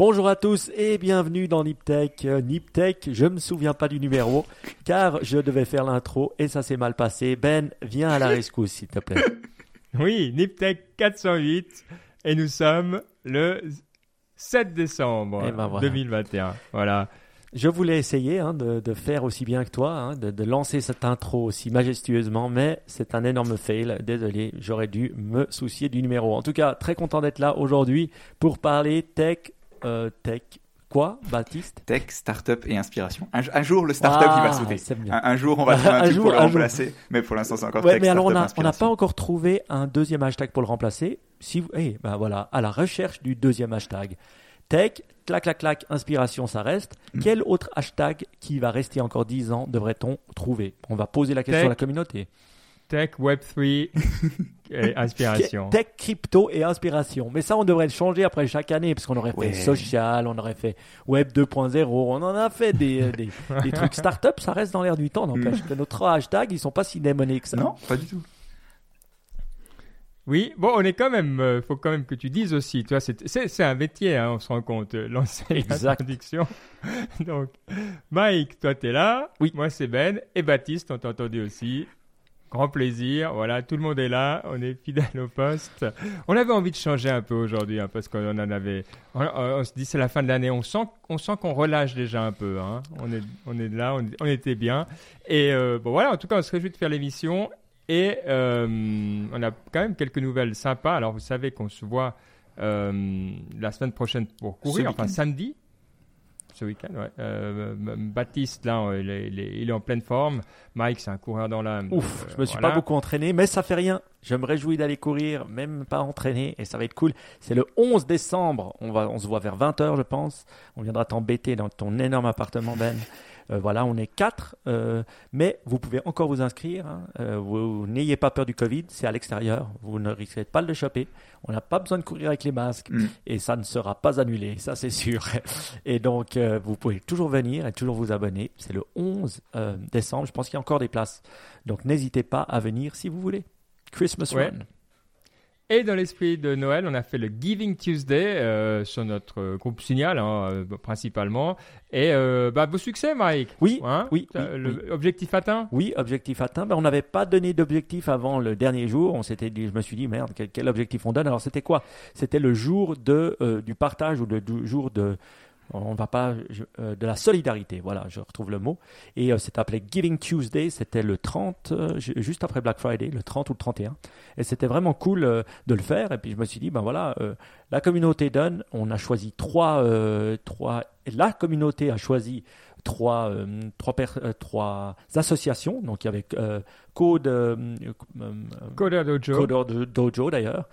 Bonjour à tous et bienvenue dans Niptech. Euh, Niptech, je me souviens pas du numéro car je devais faire l'intro et ça s'est mal passé. Ben, viens à la rescousse s'il te plaît. Oui, Niptech 408 et nous sommes le 7 décembre Eh ben voilà. 2021. Voilà. Je voulais essayer hein, de, de faire aussi bien que toi, hein, de, de lancer cette intro aussi majestueusement, mais c'est un énorme fail. Désolé, j'aurais dû me soucier du numéro. En tout cas, très content d'être là aujourd'hui pour parler tech, euh, tech. Quoi, Baptiste? Tech, startup et inspiration. Un, un jour, le startup, Ah, il va sauter. c'est bien. Un, un jour, on va trouver un, Un truc jour, pour le jour. remplacer. Mais pour l'instant, c'est encore Ouais, tech, mais alors on startup, a- on n'a pas encore trouvé un deuxième hashtag pour le remplacer. Si vous, eh, ben voilà, à la recherche du deuxième hashtag. Tech, clac, clac, clac, inspiration, ça reste. Mm. Quel autre hashtag qui va rester encore 10 ans devrait-on trouver? On va poser la question Tech. à la communauté. Tech, Web3 et inspiration. Tech, crypto et inspiration. Mais ça, on devrait le changer après chaque année, parce qu'on aurait Ouais. fait social, on aurait fait web 2.0, on en a fait des, euh, des, des trucs start-up, ça reste dans l'air du temps. N'empêche que nos trois hashtags, ils sont pas si démonnés que ça. Non, pas du tout. Oui, bon, on est quand même, euh, faut quand même que tu dises aussi, tu vois, c'est, un métier, hein, on se rend compte, euh, l'introduction. Donc, Mike, toi t'es là, Oui. moi c'est Ben, et Baptiste, on t'a entendu aussi. Grand plaisir, voilà, tout le monde est là, on est fidèle au poste. On avait envie de changer un peu aujourd'hui, hein, parce qu'on en avait, on, se dit c'est la fin de l'année, on sent, on sent qu'on relâche déjà un peu, hein. on est, on est là, on, on était bien. Et euh, bon voilà, en tout cas, on se réjouit de faire l'émission. Et euh, on a quand même quelques nouvelles sympas. Alors, vous savez qu'on se voit euh, la semaine prochaine pour courir, enfin samedi. Ce week-end, ouais. Euh, Baptiste, là, il est, il est- il est en pleine forme. Mike, c'est un coureur dans l'âme. Ouf, Euh, je me suis voilà. pas beaucoup entraîné, mais ça fait rien. Je me réjouis d'aller courir, même pas entraîné, et ça va être cool. C'est le 11 décembre, on, va, on se voit vers 20h, je pense. On viendra t'embêter dans ton énorme appartement, Ben. Euh, voilà, on est quatre, euh, mais vous pouvez encore vous inscrire. hein. Euh, vous n'ayez pas peur du Covid, c'est à l'extérieur. Vous ne risquez pas de le choper. On n'a pas besoin de courir avec les masques Mm. et ça ne sera pas annulé, ça c'est sûr. Et donc, vous pouvez toujours venir et toujours vous abonner. C'est le 11 euh, décembre, je pense qu'il y a encore des places. Donc, n'hésitez pas à venir si vous voulez. Christmas Ouais. Run. Et dans l'esprit de Noël, on a fait le Giving Tuesday euh, sur notre euh, groupe Signal, hein, euh, principalement. Et euh, bah, beau succès, Mike. Oui, Hein oui, oui, le Objectif atteint? Oui, objectif atteint. Ben, on n'avait pas donné d'objectif avant le dernier jour. On s'était dit, je me suis dit, merde, quel, quel objectif on donne? Alors, c'était quoi? C'était le jour de, euh, du partage ou le du jour de. On va pas euh, de la solidarité. Voilà, je retrouve le mot. Et euh, c'est appelé Giving Tuesday. C'était le 30, euh, ju- juste après Black Friday, le 30 ou le 31. Et c'était vraiment cool euh, de le faire. Et puis je me suis dit, ben voilà, euh, la communauté donne. On a choisi trois, euh, trois. La communauté a choisi trois, euh, trois, euh, trois associations. Donc il y avait euh, Code, Coder Dojo. Coder Do- Dojo d'ailleurs,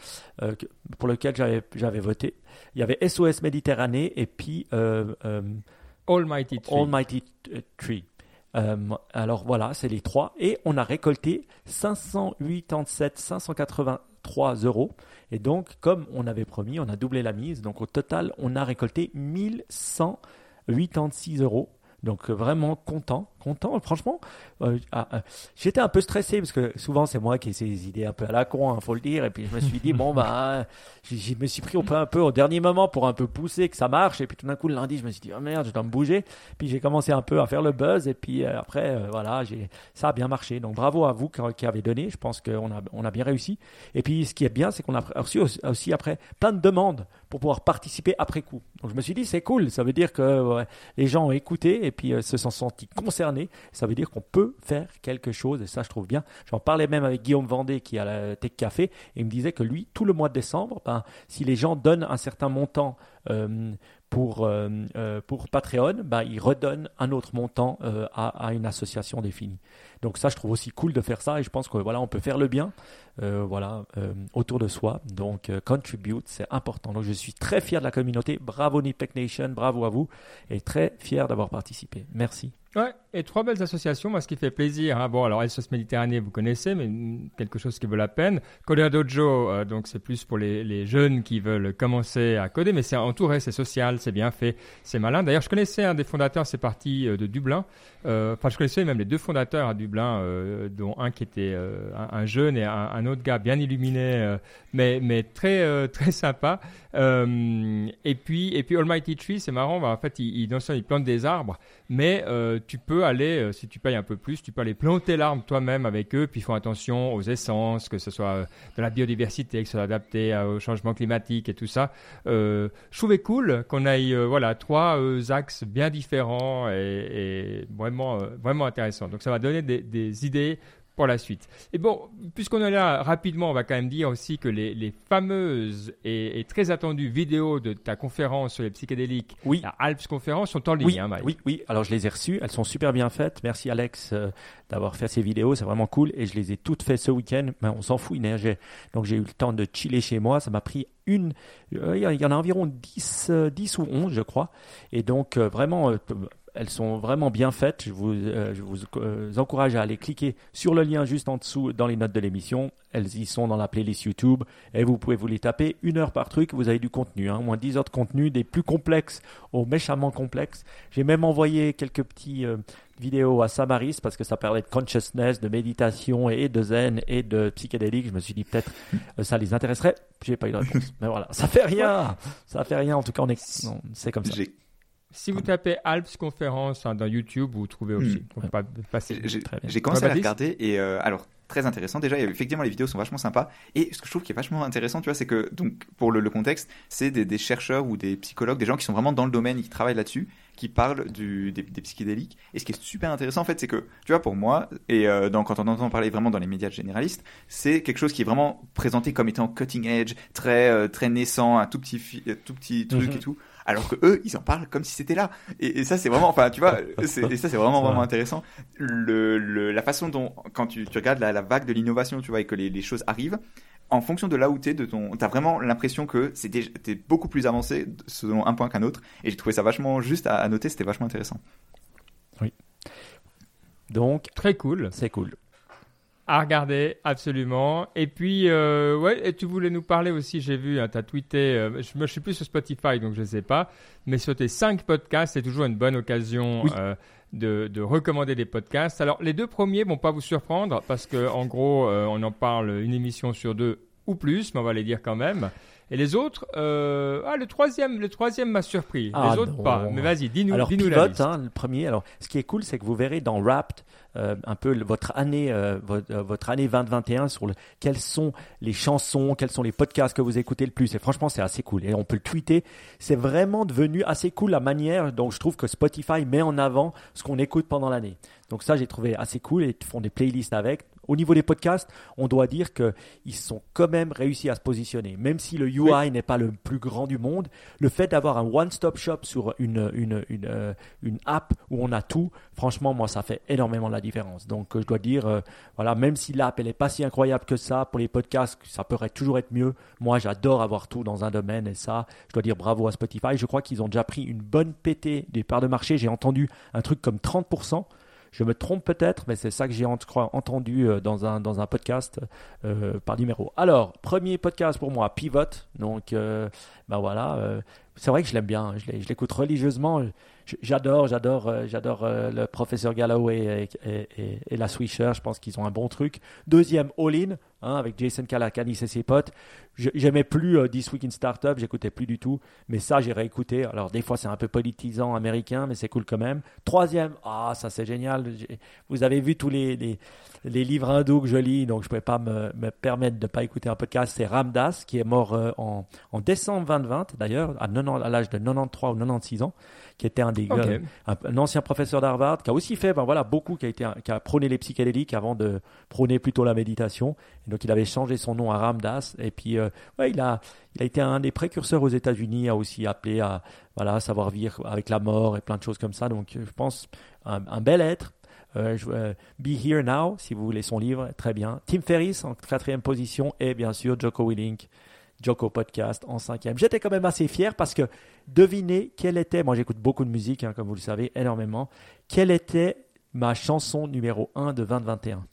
pour lequel j'avais voté. Il y avait SOS Méditerranée et puis Almighty Tree. Almighty Tree. Euh, alors voilà, c'est les trois. Et on a récolté 587 583 euros. Et donc, comme on avait promis, on a doublé la mise. Donc au total, on a récolté 1186 euros. Donc euh, vraiment content, content. Franchement, euh, ah, ah, j'étais un peu stressé parce que souvent c'est moi qui ai ces idées un peu à la con, il faut le dire. Et puis je me suis dit bon bah, je je me suis pris au, un peu au dernier moment pour un peu pousser que ça marche. Et puis tout d'un coup le lundi, je me suis dit oh merde, je dois me bouger. Puis j'ai commencé un peu à faire le buzz. Et puis euh, après euh, voilà, j'ai ça a bien marché. Donc bravo à vous qui, avez donné. Je pense qu'on a on a bien réussi. Et puis ce qui est bien, c'est qu'on a reçu aussi, après plein de demandes pour pouvoir participer après coup. Donc je me suis dit c'est cool. Ça veut dire que les gens ont écouté et puis euh, se sont sentis concernés. Ça veut dire qu'on peut faire quelque chose et ça je trouve bien. J'en parlais même avec Guillaume Vendée qui a la Tech Café et il me disait que lui tout le mois de décembre, ben, si les gens donnent un certain montant euh, pour, euh, euh, pour Patreon, ben, il redonne un autre montant euh, à, à une association définie. Donc ça je trouve aussi cool de faire ça et je pense que voilà on peut faire le bien voilà autour de soi. Donc contribute c'est important. Donc je suis très fier de la communauté. Bravo Niptech Nation, bravo à vous et très fier d'avoir participé. Merci. Ouais, et trois belles associations, moi ce qui fait plaisir. hein. Bon, alors SOS Méditerranée, vous connaissez, mais quelque chose qui vaut la peine. Coder Dojo, euh, donc c'est plus pour les, les jeunes qui veulent commencer à coder, mais c'est entouré, c'est social, c'est bien fait, c'est malin. D'ailleurs, je connaissais un des fondateurs, c'est parti euh, de Dublin. Euh, Enfin, je connaissais même les deux fondateurs à Dublin, dont un qui était un, un jeune et un, un autre gars bien illuminé, mais, mais très, très sympa. Euh, et puis, et puis Almighty Tree, c'est marrant. bah, en fait, il, il, il plante des arbres, mais euh, tu peux aller, euh, si tu payes un peu plus, tu peux aller planter l'arbre toi-même avec eux. Puis ils font attention aux essences, que ce soit de la biodiversité, que ce soit adapté au changement climatique et tout ça. Je trouvais cool qu'on aille, voilà, trois axes bien différents et, vraiment, vraiment intéressants. Donc ça donner des, des idées pour la suite. Et bon, puisqu'on est là rapidement, on va quand même dire aussi que les, les fameuses et, et très attendues vidéos de ta conférence sur les psychédéliques, Oui. la Alps conférence, sont en ligne. Oui, hein, oui, oui. Alors je les ai reçues. Elles sont super bien faites. Merci Alex euh, d'avoir fait ces vidéos. C'est vraiment cool. Et je les ai toutes faites ce week-end. Mais on s'en fout. neigeait. Donc j'ai eu le temps de chiller chez moi. Ça m'a pris une. euh, Il y, en a environ 10, euh, 10 ou 11, je crois. Et donc euh, vraiment. Elles sont vraiment bien faites. Je vous, euh, je vous euh, encourage à aller cliquer sur le lien juste en dessous dans les notes de l'émission. Elles y sont dans la playlist YouTube et vous pouvez vous les taper une heure par truc. Vous avez du contenu, hein, au moins 10 heures de contenu, des plus complexes aux méchamment complexes. J'ai même envoyé quelques petits euh, vidéos à Samaris parce que ça parlait de consciousness, de méditation et de zen et de psychédélique. Je me suis dit peut-être ça les intéresserait. J'ai pas eu de réponse. Mais voilà, ça fait rien. Ça fait rien. En tout cas, on est, c'est comme ça. Si vous tapez Alps conférence hein, dans YouTube, vous trouvez aussi. Hmm. Donc, pas- facile. J'ai commencé à la regarder et euh, alors très intéressant déjà. et Effectivement, les vidéos sont vachement sympas. Et ce que je trouve qui est vachement intéressant, tu vois, c'est que donc pour le, le contexte, c'est des, des chercheurs ou des psychologues, des gens qui sont vraiment dans le domaine, qui travaillent là-dessus, qui parlent du, des, des psychédéliques. Et ce qui est super intéressant en fait, c'est que tu vois, pour moi et euh, dans, quand on entend parler vraiment dans les médias généralistes, c'est quelque chose qui est vraiment présenté comme étant cutting edge, très euh, très naissant, un tout petit euh, tout petit truc Mhm. et tout. Alors que eux, ils en parlent comme si c'était là. Et, et ça, c'est vraiment, enfin, tu vois, et ça, c'est vraiment vraiment vrai. intéressant. Le, le- la façon dont, quand tu, tu regardes la, la vague de l'innovation, tu vois, et que les, les choses arrivent, en fonction de là où t'es, de ton, t'as vraiment l'impression que c'est déjà- t'es beaucoup plus avancé selon un point qu'un autre. Et j'ai trouvé ça vachement juste à, à noter. C'était vachement intéressant. Donc, Très cool. c'est cool. À regarder, absolument. Et puis, euh, ouais, et tu voulais nous parler aussi, j'ai vu, hein, tu as tweeté, euh, je, je suis plus sur Spotify, donc je ne sais pas, mais sur tes cinq podcasts, c'est toujours une bonne occasion Oui. euh, de, de recommander des podcasts. Alors, les deux premiers vont pas vous surprendre, parce que en gros, on en parle une émission sur deux ou plus, mais on va les dire quand même. Et les autres, euh, ah, le troisième, le troisième m'a surpris. Ah, les autres non. pas. Mais vas-y, dis-nous, Alors, dis-nous la liste. hein, le premier. Alors, ce qui est cool, c'est que vous verrez dans Wrapped euh, un peu le- votre année, euh, votre, votre année 2021 sur le, quelles sont les chansons, quels sont les podcasts que vous écoutez le plus. Et franchement, c'est assez cool. Et on peut le tweeter. C'est vraiment devenu assez cool la manière dont je trouve que Spotify met en avant ce qu'on écoute pendant l'année. Donc ça, j'ai trouvé assez cool et ils font des playlists avec. Au niveau des podcasts, on doit dire qu'ils sont quand même réussi à se positionner. Même si le UI n'est pas le plus grand du monde, le fait d'avoir un one-stop shop sur une, une, une, euh, une app où on a tout, franchement, moi, ça fait énormément la différence. Donc, euh, je dois dire, euh, voilà, même si l'app, elle n'est pas si incroyable que ça, pour les podcasts, ça pourrait toujours être mieux. Moi, j'adore avoir tout dans un domaine et ça, je dois dire bravo à Spotify. Je crois qu'ils ont déjà pris une bonne pétée des parts de marché. J'ai entendu un truc comme 30%. Je me trompe peut-être, mais c'est ça que j'ai entendu euh, dans un, dans un podcast euh, par numéro. Alors, premier podcast pour moi, Pivot. Donc, euh, ben voilà, euh, c'est vrai que je l'aime bien. Je l'ai- je l'écoute religieusement. J'adore, j'adore, j'adore le professeur Galloway et- et la Swisher. Je pense qu'ils ont un bon truc. Deuxième, All In, hein, avec Jason Calacanis et ses potes. Je- J'aimais plus euh, This Week in Startup, j'écoutais plus du tout. Mais ça, j'ai réécouté. Alors, des fois, c'est un peu politisant américain, mais c'est cool quand même. Troisième, ah, ça c'est génial. Vous avez vu tous les, les, les livres hindous que je lis, donc je ne pouvais pas me, me permettre de ne pas écouter un podcast. C'est Ramdas, qui est mort euh, en, en décembre 2020, d'ailleurs, à, 90 à l'âge de 93 ou 96 ans, qui était un des Ok. euh, un, un ancien professeur d'Harvard, qui a aussi fait, ben voilà, beaucoup, qui a, été, qui a prôné les psychédéliques avant de prôner plutôt la méditation. Donc, il avait changé son nom à Ramdas. Et puis, euh, ouais, il a, il a été un des précurseurs aux États-Unis, a aussi appelé à, voilà, savoir vivre avec la mort et plein de choses comme ça. Donc, euh, je pense, un, un bel être. Euh, je- Be Here Now, si vous voulez son livre, très bien. Tim Ferriss en quatrième position et bien sûr Joko Willink, Joko Podcast en cinquième. J'étais quand même assez fier parce que devinez quelle était, moi j'écoute beaucoup de musique, hein, comme vous le savez, énormément, quelle était ma chanson numéro 1 de 2021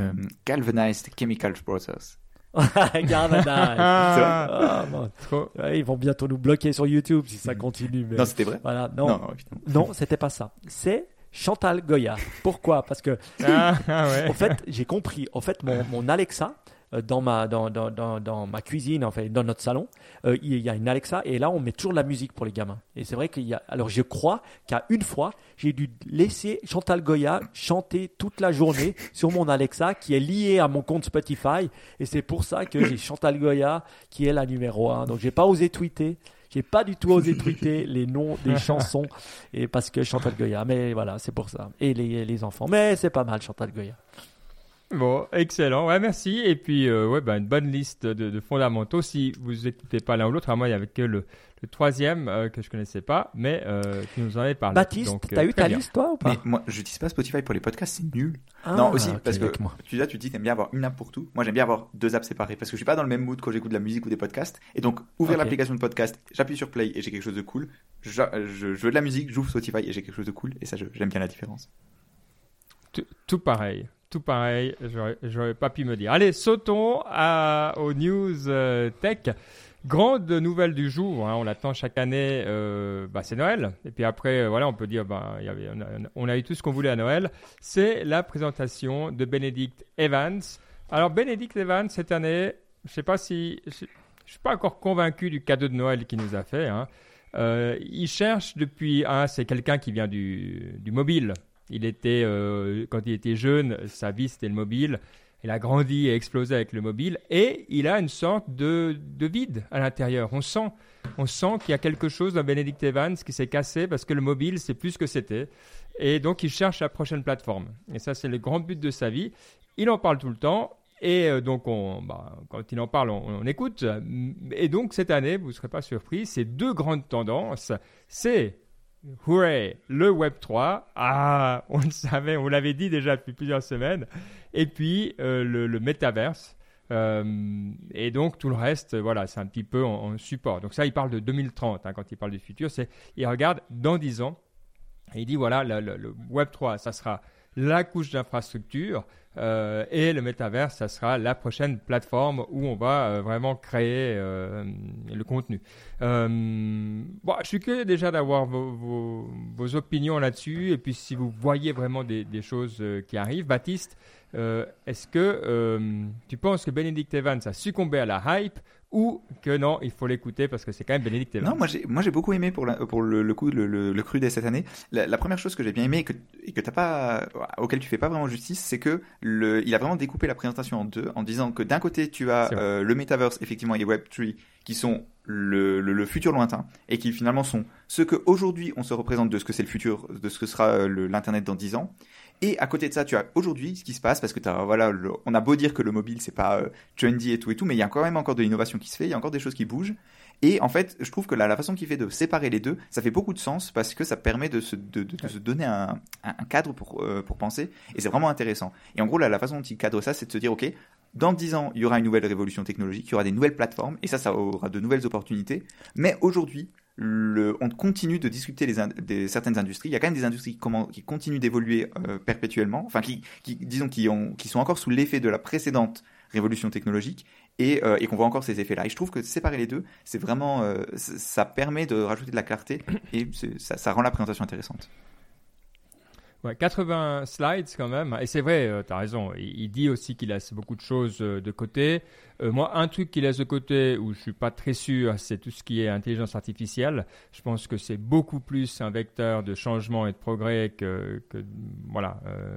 Euh, Galvanized Chemical Process. Galvanize. Ah, trop. Ouais, ils vont bientôt nous bloquer sur YouTube si ça continue. mais- Non, c'était vrai Voilà, non, non, non, c'était pas ça. C'est Chantal Goya. Pourquoi? Parce que Ah, ah ouais. en fait, j'ai compris. En fait, mon, mon Alexa dans ma dans, dans, dans, dans ma cuisine, en fait, dans notre salon, euh, il y a une Alexa et là, on met toujours de la musique pour les gamins. Et c'est vrai qu'il y a. Alors, je crois qu'à une fois, j'ai dû laisser Chantal Goya chanter toute la journée sur mon Alexa qui est lié à mon compte Spotify. Et c'est pour ça que j'ai Chantal Goya qui est la numéro 1. Donc, j'ai pas osé tweeter. J'ai pas du tout osé tweeter les noms des chansons et parce que Chantal Goya. Mais voilà, c'est pour ça. Et les, les enfants. Mais c'est pas mal, Chantal Goya. Bon, excellent. Ouais, merci. Et puis, euh, ouais, bah, une bonne liste de, de fondamentaux. Si vous écoutez pas l'un ou l'autre, à moi, il y avait que le, le troisième euh, que je connaissais pas, mais euh, tu nous en avais parlé. Baptiste, Donc, t'as euh, eu ta bien. liste, toi, ou pas Mais moi, j'utilise pas Spotify pour les podcasts, c'est nul. Ah, non, aussi, ok, parce que moi. tu, là, tu dis, t'aimes bien avoir une app pour tout. Moi, j'aime bien avoir deux apps séparées parce que je suis pas dans le même mood quand j'écoute de la musique ou des podcasts. Et donc, ouvrir l'application de podcast, j'appuie sur play et j'ai quelque chose de cool. Je, je, je veux de la musique, j'ouvre Spotify et j'ai quelque chose de cool. Et ça, je- j'aime bien la différence. Tout, tout pareil. Tout pareil. J'aurais- pas pu me dire. Allez, sautons à, aux news euh, tech. Grande nouvelle du jour, hein, on l'attend chaque année, euh, bah, c'est Noël. Et puis après, euh, voilà, on peut dire, bah, on, a, eu tout ce qu'on voulait à Noël. C'est la présentation de Benedict Evans. Alors Benedict Evans cette année, je sais pas si, je, suis pas encore convaincu du cadeau de Noël qu'il nous a fait. hein. Il cherche depuis, un, c'est quelqu'un qui vient du mobile. Il était, euh, quand il était jeune, sa vie c'était le mobile. Il a grandi et explosé avec le mobile et il a une sorte de, de vide à l'intérieur. On sent, on sent qu'il y a quelque chose dans Benedict Evans qui s'est cassé parce que le mobile c'est plus ce que c'était. Et donc il cherche la prochaine plateforme. Et ça c'est le grand but de sa vie. Il en parle tout le temps. Et euh, donc, on, bah, quand il en parle, on, on écoute. Et donc, cette année, vous ne serez pas surpris, ces deux grandes tendances, c'est Hooray, le Web 3. Ah, on le savait, on l'avait dit déjà depuis plusieurs semaines. Et puis euh, le, le Metaverse. Euh, et donc tout le reste, voilà, c'est un petit peu en, support. Donc ça, il parle de 2030 hein, quand il parle du futur. C'est, il regarde dans 10 ans et il dit voilà, le, le- le Web 3, ça sera la couche d'infrastructure euh, et le métaverse, ça sera la prochaine plateforme où on va euh, vraiment créer euh, le contenu. Je suis curieux déjà d'avoir vos, opinions là-dessus et puis si vous voyez vraiment des, des choses qui arrivent. Baptiste, est-ce que tu penses que Benedict Evans a succombé à la hype ou que non, il faut l'écouter parce que c'est quand même Benedict Evans Non, moi j'ai, moi j'ai beaucoup aimé pour, la- pour le, le coup, le, le, le cru dès cette année. La, la première chose que j'ai bien aimé et que, et que t'as pas, auquel tu fais pas vraiment justice, c'est que le, il a vraiment découpé la présentation en deux, en disant que d'un côté tu as euh, le metaverse effectivement et les Web3 qui sont le, futur lointain et qui finalement sont ce que aujourd'hui on se représente de ce que c'est le futur, de ce que sera euh, l'internet dans 10 ans. Et à côté de ça, tu as aujourd'hui ce qui se passe parce que t'as, voilà, on a beau dire que le mobile c'est pas euh, trendy et tout et tout, mais il y a quand même encore de l'innovation qui se fait, il y a encore des choses qui bougent. Et en fait, je trouve que la, façon qu'il fait de séparer les deux, ça fait beaucoup de sens parce que ça permet de se, de, se donner un, cadre pour, euh, pour penser. Et c'est vraiment intéressant. Et en gros, la façon dont il cadre ça, c'est de se dire, OK, dans 10 ans, il y aura une nouvelle révolution technologique, il y aura des nouvelles plateformes, et ça, ça aura de nouvelles opportunités. Mais aujourd'hui, on continue de discuter des, certaines industries. Il y a quand même des industries qui, qui continuent d'évoluer euh, perpétuellement, enfin, qui, disons, qui, ont, qui sont encore sous l'effet de la précédente révolution technologique et, euh, et qu'on voit encore ces effets-là. Et je trouve que séparer les deux, c'est vraiment, euh, ça permet de rajouter de la clarté et ça rend la présentation intéressante. Ouais, 80 slides quand même. Et c'est vrai, tu as raison. Il, il dit aussi qu'il laisse beaucoup de choses euh, de côté. Euh, moi, un truc qu'il laisse de côté où je suis pas très sûr, c'est tout ce qui est intelligence artificielle. Je pense que c'est beaucoup plus un vecteur de changement et de progrès que, que voilà, euh,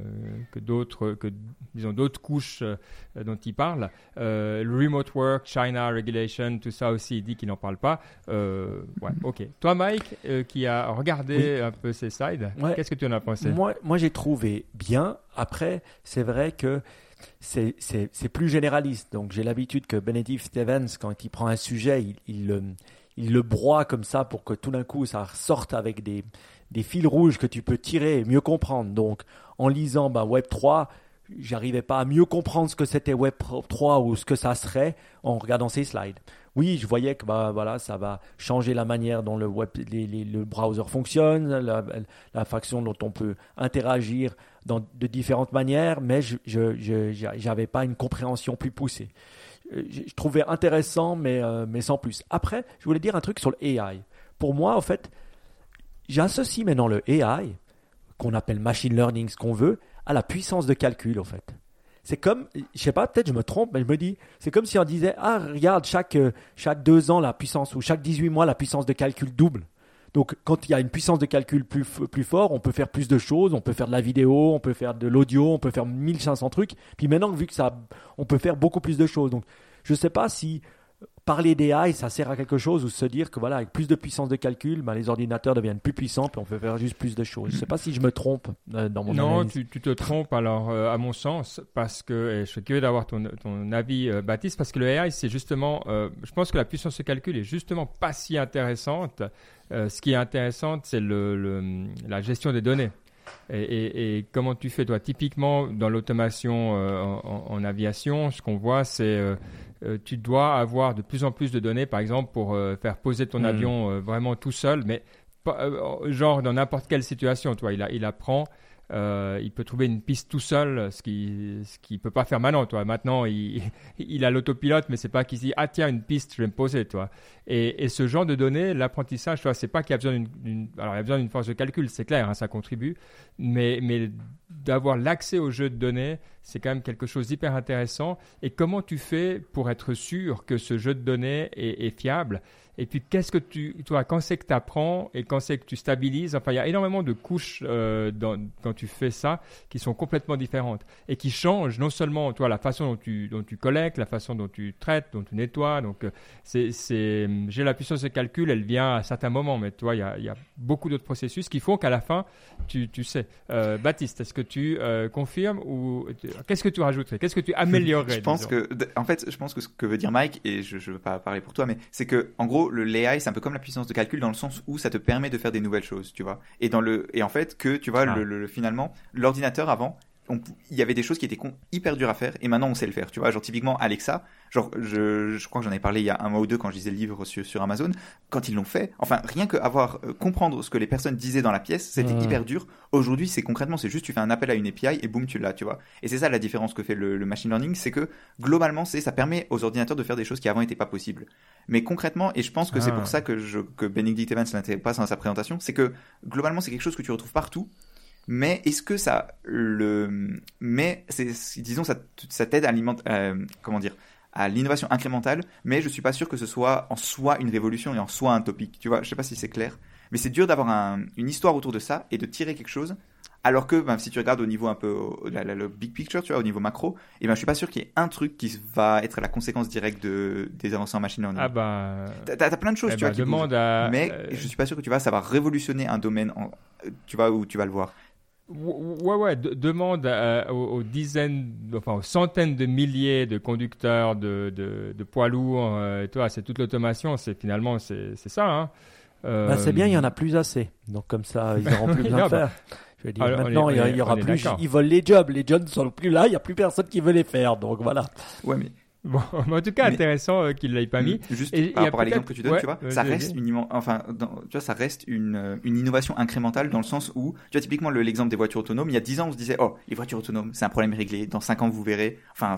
que d'autres, que disons d'autres couches euh, dont il parle. Le remote work, China regulation, tout ça aussi, il dit qu'il n'en parle pas. Ouais, ok. Toi, Mike, qui a regardé un peu ces slides, Ouais. qu'est-ce que tu en as pensé? Moi, moi j'ai trouvé bien. Après, c'est vrai que c'est- plus généraliste. Donc, j'ai l'habitude que Benedict Stevens, quand il prend un sujet, il, le- broie comme ça pour que tout d'un coup, ça ressorte avec des, des fils rouges que tu peux tirer et mieux comprendre. Donc, en lisant bah, Web 3, j'arrivais pas à mieux comprendre ce que c'était Web 3 ou ce que ça serait en regardant ces slides. Oui, je voyais que bah, voilà, ça va changer la manière dont le, web, le browser fonctionne, la, la, façon dont on peut interagir dans, de différentes manières, mais je n'avais pas une compréhension plus poussée. Euh, je, trouvais intéressant, mais, euh, mais sans plus. Après, je voulais dire un truc sur le AI. Pour moi, en fait, j'associe maintenant le AI, qu'on appelle machine learning, ce qu'on veut, à la puissance de calcul, en fait. C'est comme, je sais pas, peut-être je me trompe, mais je me dis, c'est comme si on disait, ah, regarde, chaque, euh, chaque deux ans, la puissance, ou chaque 18 mois, la puissance de calcul double. Donc, quand il y a une puissance de calcul plus, plus fort, on peut faire plus de choses, on peut faire de la vidéo, on peut faire de l'audio, on peut faire 1500 trucs. Puis maintenant, vu que ça, on peut faire beaucoup plus de choses. Donc, je sais pas si parler d'AI, ça sert à quelque chose ou se dire que voilà, avec plus de puissance de calcul, ben, les ordinateurs deviennent plus puissants et on peut faire juste plus de choses. Je ne sais pas si je me trompe euh, dans mon Non, tu, tu, te trompes alors, euh, à mon sens, parce que, et je suis curieux d'avoir ton, ton, avis, euh, Baptiste, parce que le AI, c'est justement, je pense que la puissance de calcul est justement pas si intéressante. ce qui est intéressant, c'est le, la gestion des données. Et, et, comment tu fais toi? Typiquement dans l'automation en, en, aviation, ce qu'on voit, c'est euh, tu dois avoir de plus en plus de données, par exemple, pour euh, faire poser ton hmm. avion euh, vraiment tout seul, mais genre dans n'importe quelle situation. Toi, il, il apprend euh, il peut trouver une piste tout seul, ce qui ce qui peut pas faire maintenant. Toi, maintenant, il, il a l'autopilote, mais c'est pas qu'il dit ah tiens une piste, je vais me poser, toi. Et, et ce genre de données, l'apprentissage, toi, c'est pas qu'il y a besoin d'une force de calcul, c'est clair, hein, ça contribue, mais mais d'avoir l'accès aux jeux de données, c'est quand même quelque chose d'hyper intéressant. Et comment tu fais pour être sûr que ce jeu de données est fiable? Et puis, qu'est-ce que tu, toi, quand c'est que tu apprends et quand c'est que tu stabilises Enfin, il y a énormément de couches euh, dans, quand tu fais ça qui sont complètement différentes et qui changent non seulement, toi, la façon dont tu, dont tu collectes, la façon dont tu traites, dont tu nettoies. Donc, euh, c'est, c'est, j'ai la puissance de calcul, elle vient à certains moments, mais toi, il y a, y a beaucoup d'autres processus qui font qu'à la fin, tu, tu sais. Euh, Baptiste, est-ce que tu confirmes ou qu'est-ce que tu rajouterais? Qu'est-ce que tu améliorerais Je pense que, en fait, je pense que ce que veut dire Mike, et je ne veux pas parler pour toi, mais c'est que, en gros, le l'AI, c'est un peu comme la puissance de calcul dans le sens où ça te permet de faire des nouvelles choses, tu vois. Et dans le, et en fait, que, tu vois, ah. le, finalement, l'ordinateur avant, il y avait des choses qui étaient hyper dures à faire et maintenant on sait le faire. Tu vois genre typiquement Alexa genre je, je crois que j'en ai parlé il y a un mois ou deux quand je lisais le livre sur, sur Amazon. Quand ils l'ont fait enfin rien que avoir euh, comprendre ce que les personnes disaient dans la pièce c'était hyper dur. Aujourd'hui c'est concrètement c'est juste tu fais un appel à une API et boum tu l'as tu vois. Et c'est ça la différence que fait le, machine learning c'est que globalement c'est ça permet aux ordinateurs de faire des choses qui avant n'étaient pas possibles. Mais concrètement et je pense que c'est pour ah. ça que je que Benedict Evans n'intéresse pas dans sa présentation c'est que globalement c'est quelque chose que tu retrouves partout mais est-ce que ça le mais c'est disons ça ça t'aide à alimenter euh, comment dire à l'innovation incrémentale mais je suis pas sûr que ce soit en soi une révolution et en soi un topic tu vois je sais pas si c'est clair. Mais c'est dur d'avoir un, une histoire autour de ça et de tirer quelque chose alors que ben, si tu regardes au niveau un peu le big picture tu vois au niveau macro et eh ben je suis pas sûr qu'il y ait un truc qui va être la conséquence directe de des avancées en machine learning. Ah bah t'as as plein de choses eh tu vois ben, demande à... mais je suis pas sûr que tu vois ça va révolutionner un domaine en, tu vois où tu vas le voir Ouais, ouais, demande aux, dizaines, enfin aux centaines de milliers de conducteurs de, de, poids lourds, euh, toi, c'est toute l'automation, c'est finalement c'est ça. Hein. Bah, c'est bien, il y en a plus assez, donc comme ça, ils n'auront plus besoin de faire. Je veux dire, maintenant, il y, aura plus, ils veulent les jobs, les jobs ne sont plus là, il n'y a plus personne qui veut les faire, donc voilà. Ouais, mais Bon, en tout cas, intéressant euh, qu'il ne l'ait pas mis. Juste et, par rapport à l'exemple que tu donnes, tu vois, ça reste une, enfin, tu vois, ça reste une, une innovation incrémentale dans le sens où, tu vois, typiquement l'exemple des voitures autonomes, il y a 10 ans, on se disait, oh, les voitures autonomes, c'est un problème réglé. Dans 5 ans, vous verrez. Enfin,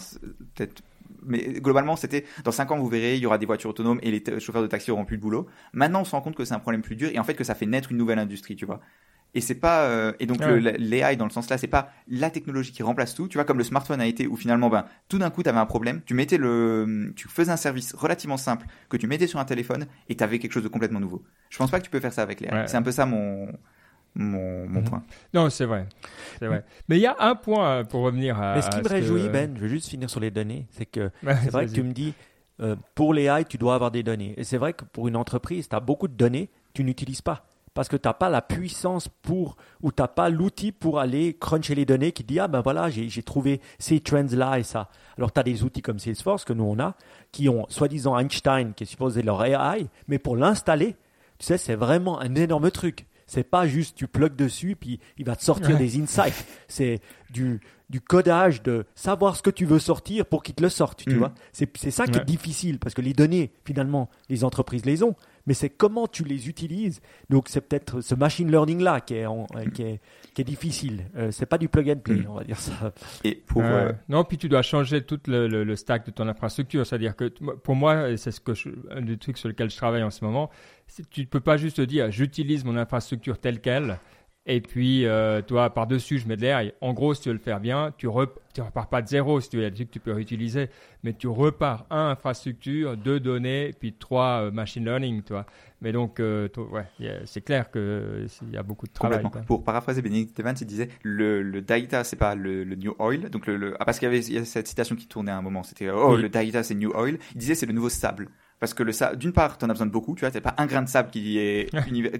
peut-être mais globalement, c'était dans 5 ans, vous verrez, il y aura des voitures autonomes et les chauffeurs de taxi auront plus de boulot. Maintenant, on se rend compte que c'est un problème plus dur et en fait que ça fait naître une nouvelle industrie, tu vois. Et c'est pas euh, et donc l'AI dans le sens là, c'est pas la technologie qui remplace tout. Tu vois comme le smartphone a été où finalement ben tout d'un coup tu avais un problème, tu mettais le tu faisais un service relativement simple que tu mettais sur un téléphone et tu avais quelque chose de complètement nouveau. Je pense pas que tu peux faire ça avec l'AI. C'est un peu ça mon mon, mon mhm. point. Non, c'est vrai. C'est vrai. Mais il y a un point pour revenir à. Mais ce qui me réjouit, Ben, je vais juste finir sur les données, c'est que c'est vrai que tu me dis euh, pour l'AI, tu dois avoir des données. Et c'est vrai que pour une entreprise, tu as beaucoup de données, tu n'utilises pas parce que tu n'as pas la puissance pour, ou tu n'as pas l'outil pour aller cruncher les données qui dit, ah ben voilà, j'ai trouvé ces trends-là et ça. Alors tu as des outils comme Salesforce que nous on a, qui ont soi-disant Einstein, qui est supposé leur AI, mais pour l'installer, tu sais, c'est vraiment un énorme truc. C'est pas juste tu plugues dessus puis il va te sortir des insights. C'est du du codage, de savoir ce que tu veux sortir pour qu'il te le sorte, tu Mm. vois. C'est c'est ça qui Ouais. est difficile, parce que les données, finalement, les entreprises les ont, mais c'est comment tu les utilises. Donc c'est peut-être ce machine learning-là qui est, en- euh, qui est, qui est difficile. Euh, c'est pas du plug and play, Mm. on va dire ça. Et pour Ouais. euh, Non, puis tu dois changer tout le, le- le stack de ton infrastructure. C'est-à-dire que pour moi, c'est ce que je- un des trucs sur lesquels je travaille en ce moment, tu ne peux pas juste dire j'utilise mon infrastructure telle qu'elle. Et puis, euh, toi, par-dessus, je mets de l'air. En gros, si tu veux le faire bien, tu, rep- tu repars pas de zéro. Si tu veux, il y a des trucs que tu peux réutiliser. Mais tu repars un infrastructure, deux données, puis trois euh, machine learning, toi. Mais donc, euh, ouais, c'est clair qu'il y a beaucoup de travail. Pour paraphraser Benedict Evans, il disait le, le data c'est pas le, le new oil. Donc le, le- ah, parce qu'il y avait il y a cette citation qui tournait à un moment, c'était oh Oui. le data c'est new oil. Il disait c'est le nouveau sable. Parce que le sable, d'une part, t'en as besoin de beaucoup, tu vois, c'est pas un grain de sable qui est,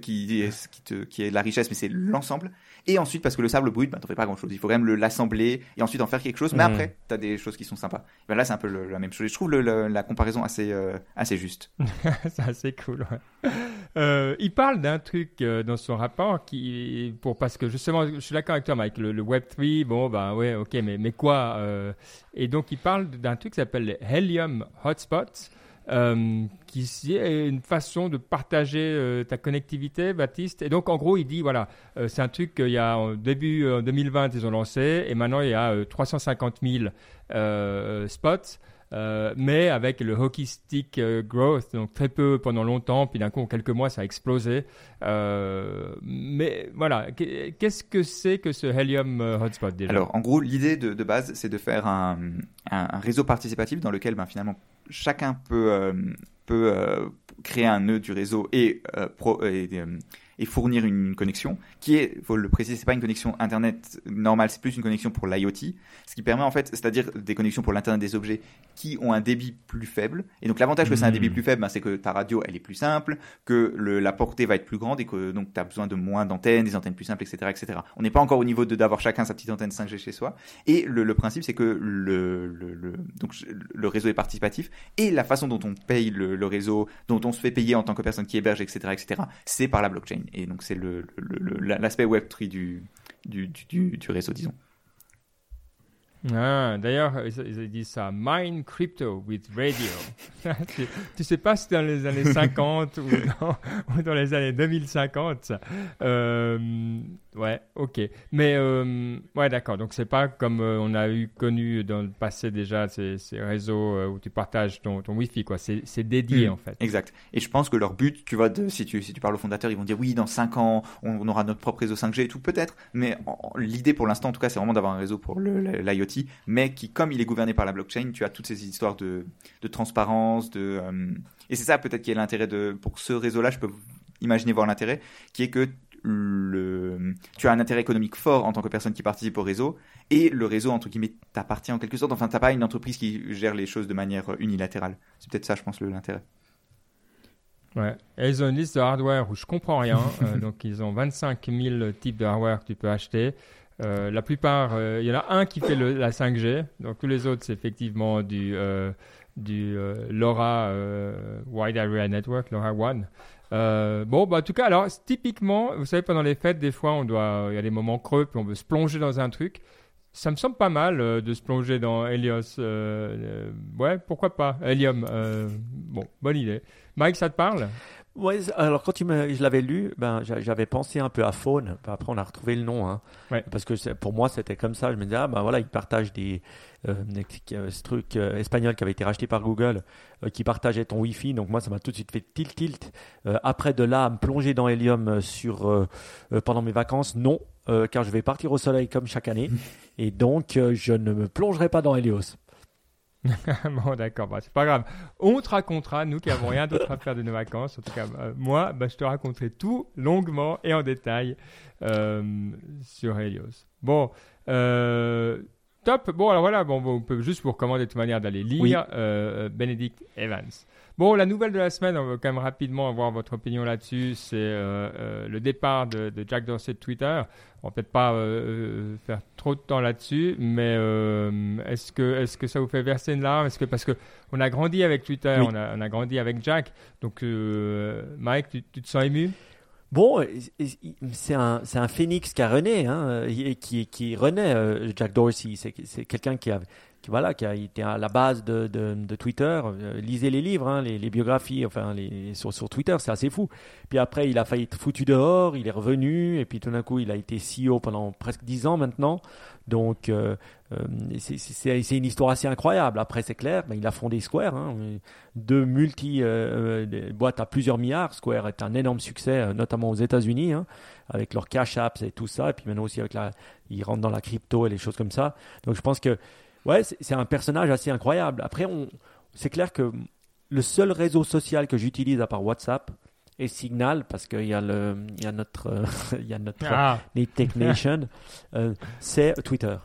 qui est, qui, te, qui est de la richesse, mais c'est l'ensemble. Et ensuite, parce que le sable brut, bah, t'en fais pas grand chose. Il faut quand même le- l'assembler et ensuite en faire quelque chose. Mais Mhm. après, t'as des choses qui sont sympas. Ben là, c'est un peu le- la même chose. Je trouve le- le- la comparaison assez, euh, assez juste. c'est assez cool. ouais. Euh, il parle d'un truc euh, dans son rapport qui, pour parce que justement, je suis d'accord avec toi, Mike. Le, le Web 3, bon, bah ouais, ok, mais mais quoi Et donc, il parle d'un truc qui s'appelle Helium Hotspots. Euh, qui est une façon de partager euh, ta connectivité, Baptiste. Et donc, en gros, il dit, voilà, euh, c'est un truc qu'il y a au début euh, 2020, ils ont lancé, et maintenant, il y a euh, 350 000 euh, spots. Euh, mais avec le hockey stick euh, growth, donc très peu pendant longtemps, puis d'un coup en quelques mois ça a explosé. Euh, mais voilà, Qu'est- qu'est-ce que c'est que ce Helium Hotspot déjà? Alors, en gros, l'idée de, base, c'est de faire un, réseau participatif dans lequel, ben, finalement, chacun peut, peut créer un nœud du réseau et, et fournir une connexion qui est, faut le préciser, c'est pas une connexion internet normale, c'est plus une connexion pour l'IoT, ce qui permet en fait, c'est-à-dire des connexions pour l'internet des objets qui ont un débit plus faible. Et donc l'avantage que c'est un débit plus faible, ben, c'est que ta radio elle est plus simple, que le, la portée va être plus grande et que donc tu as besoin de moins d'antennes, des antennes plus simples, etc., etc. On n'est pas encore au niveau de d'avoir chacun sa petite antenne 5G chez soi. Et le, le principe, c'est que le, le, le- donc, le réseau est participatif et la façon dont on paye le, le réseau, dont on se fait payer en tant que personne qui héberge, etc., etc., c'est par la blockchain. Et donc, c'est le, le- le- le- l'aspect Web3 du, du, du, du- du réseau, disons. Ah, D'ailleurs, ils, disent ça, mine crypto with radio. tu, tu sais pas si c'est dans les années 50 ou, dans, ou dans les années 2050. ça. Euh, ouais, ok. Mais euh, ouais, d'accord. Donc c'est pas comme euh, on a eu connu dans le passé déjà ces, ces réseaux où tu partages ton, ton Wi-Fi, quoi. C'est dédié Hmm. en fait. Exact. Et je pense que leur but, tu vois, de, si, tu, si tu parles aux fondateurs, ils vont dire oui, dans 5 ans, on, on aura notre propre réseau 5G et tout, peut-être. Mais l'idée pour l'instant, en tout cas, c'est vraiment d'avoir un réseau pour le- mais qui, comme il est gouverné par la blockchain, tu as toutes ces histoires de, de transparence, de. euh, et c'est ça peut-être qui est l'intérêt de. Pour ce réseau-là, je peux imaginer voir l'intérêt, qui est que le, tu as un intérêt économique fort en tant que personne qui participe au réseau, et le réseau, entre guillemets, t'appartient en quelque sorte. Enfin, t'as pas une entreprise qui gère les choses de manière unilatérale. C'est peut-être ça, je pense, l'intérêt. Ouais. Et ils ont une liste de hardware où je comprends rien. Euh, donc, ils ont 25 000 types de hardware que tu peux acheter. Euh, la plupart, euh, il y en a un qui fait la 5G. Donc, tous les autres, c'est effectivement du, euh, du euh, LoRa euh, Wide Area Network, LoRa One. Euh, bon, bah, en tout cas, alors, typiquement, vous savez, pendant les fêtes, des fois, on doit, il y a des moments creux, puis on veut se plonger dans un truc. Ça me semble pas mal euh, de se plonger dans Helios. euh, euh, ouais, pourquoi pas? Helium. euh, bon, bonne idée. Mike, ça te parle? Ouais, alors quand tu me, je l'avais lu, ben j'a- j'avais pensé un peu à Faune. Après, on a retrouvé le nom, hein. Ouais. Parce que pour moi, c'était comme ça. Je me disais, ah ben voilà, ils partagent des, euh, euh, ce truc euh, espagnol qui avait été racheté par Google, euh, qui partageait ton Wi-Fi. Donc moi, ça m'a tout de suite fait tilt tilt. Après de là, à me plonger dans Helium sur pendant mes vacances, non, car je vais partir au soleil comme chaque année, et donc je ne me plongerai pas dans Helios. bon, d'accord, bah, c'est pas grave. On te racontera, nous qui avons rien d'autre à faire de nos vacances. En tout cas, euh, moi, bah, je te raconterai tout longuement et en détail euh, sur Helios. Bon, euh, top. Bon, alors voilà, bon, on peut juste vous recommander de toute manière d'aller lire Oui. Benedict Evans. Bon, la nouvelle de la semaine, on va quand même rapidement avoir votre opinion là-dessus. C'est euh, euh, le départ de, de Jack Dorsey de Twitter. On va peut-être pas euh, faire trop de temps là-dessus, mais est-ce que est-ce que ça vous fait verser une larme? Est-ce que parce que on a grandi avec Twitter, Oui. on, a, on a grandi avec Jack, donc Mike, tu, tu te sens ému? Bon, c'est un, c'est un phénix qui a rené, hein, qui, qui renaît, Jack Dorsey. C'est, c'est quelqu'un qui a, qui, voilà, qui a été à la base de, de, Twitter. Euh, lisez les livres, hein, les, biographies, enfin, les, sur, sur Twitter, c'est assez fou. Puis après, il a failli être foutu dehors, il est revenu, et puis tout d'un coup, il a été CEO pendant presque dix ans maintenant. Donc, euh, euh, c'est une histoire assez incroyable. Après, c'est clair, ben, il a fondé Square, hein, deux multi euh, boîtes à plusieurs milliards. Square est un énorme succès, notamment aux États-Unis, hein, avec leurs cash apps et tout ça. Et puis maintenant aussi avec la, ils rentrent dans la crypto et les choses comme ça. Donc, je pense que, ouais, c'est un personnage assez incroyable. Après, on, c'est clair que le seul réseau social que j'utilise à part WhatsApp, et Signal parce qu'il y a le il y a notre il y a notre ah. Tech Nation c'est Twitter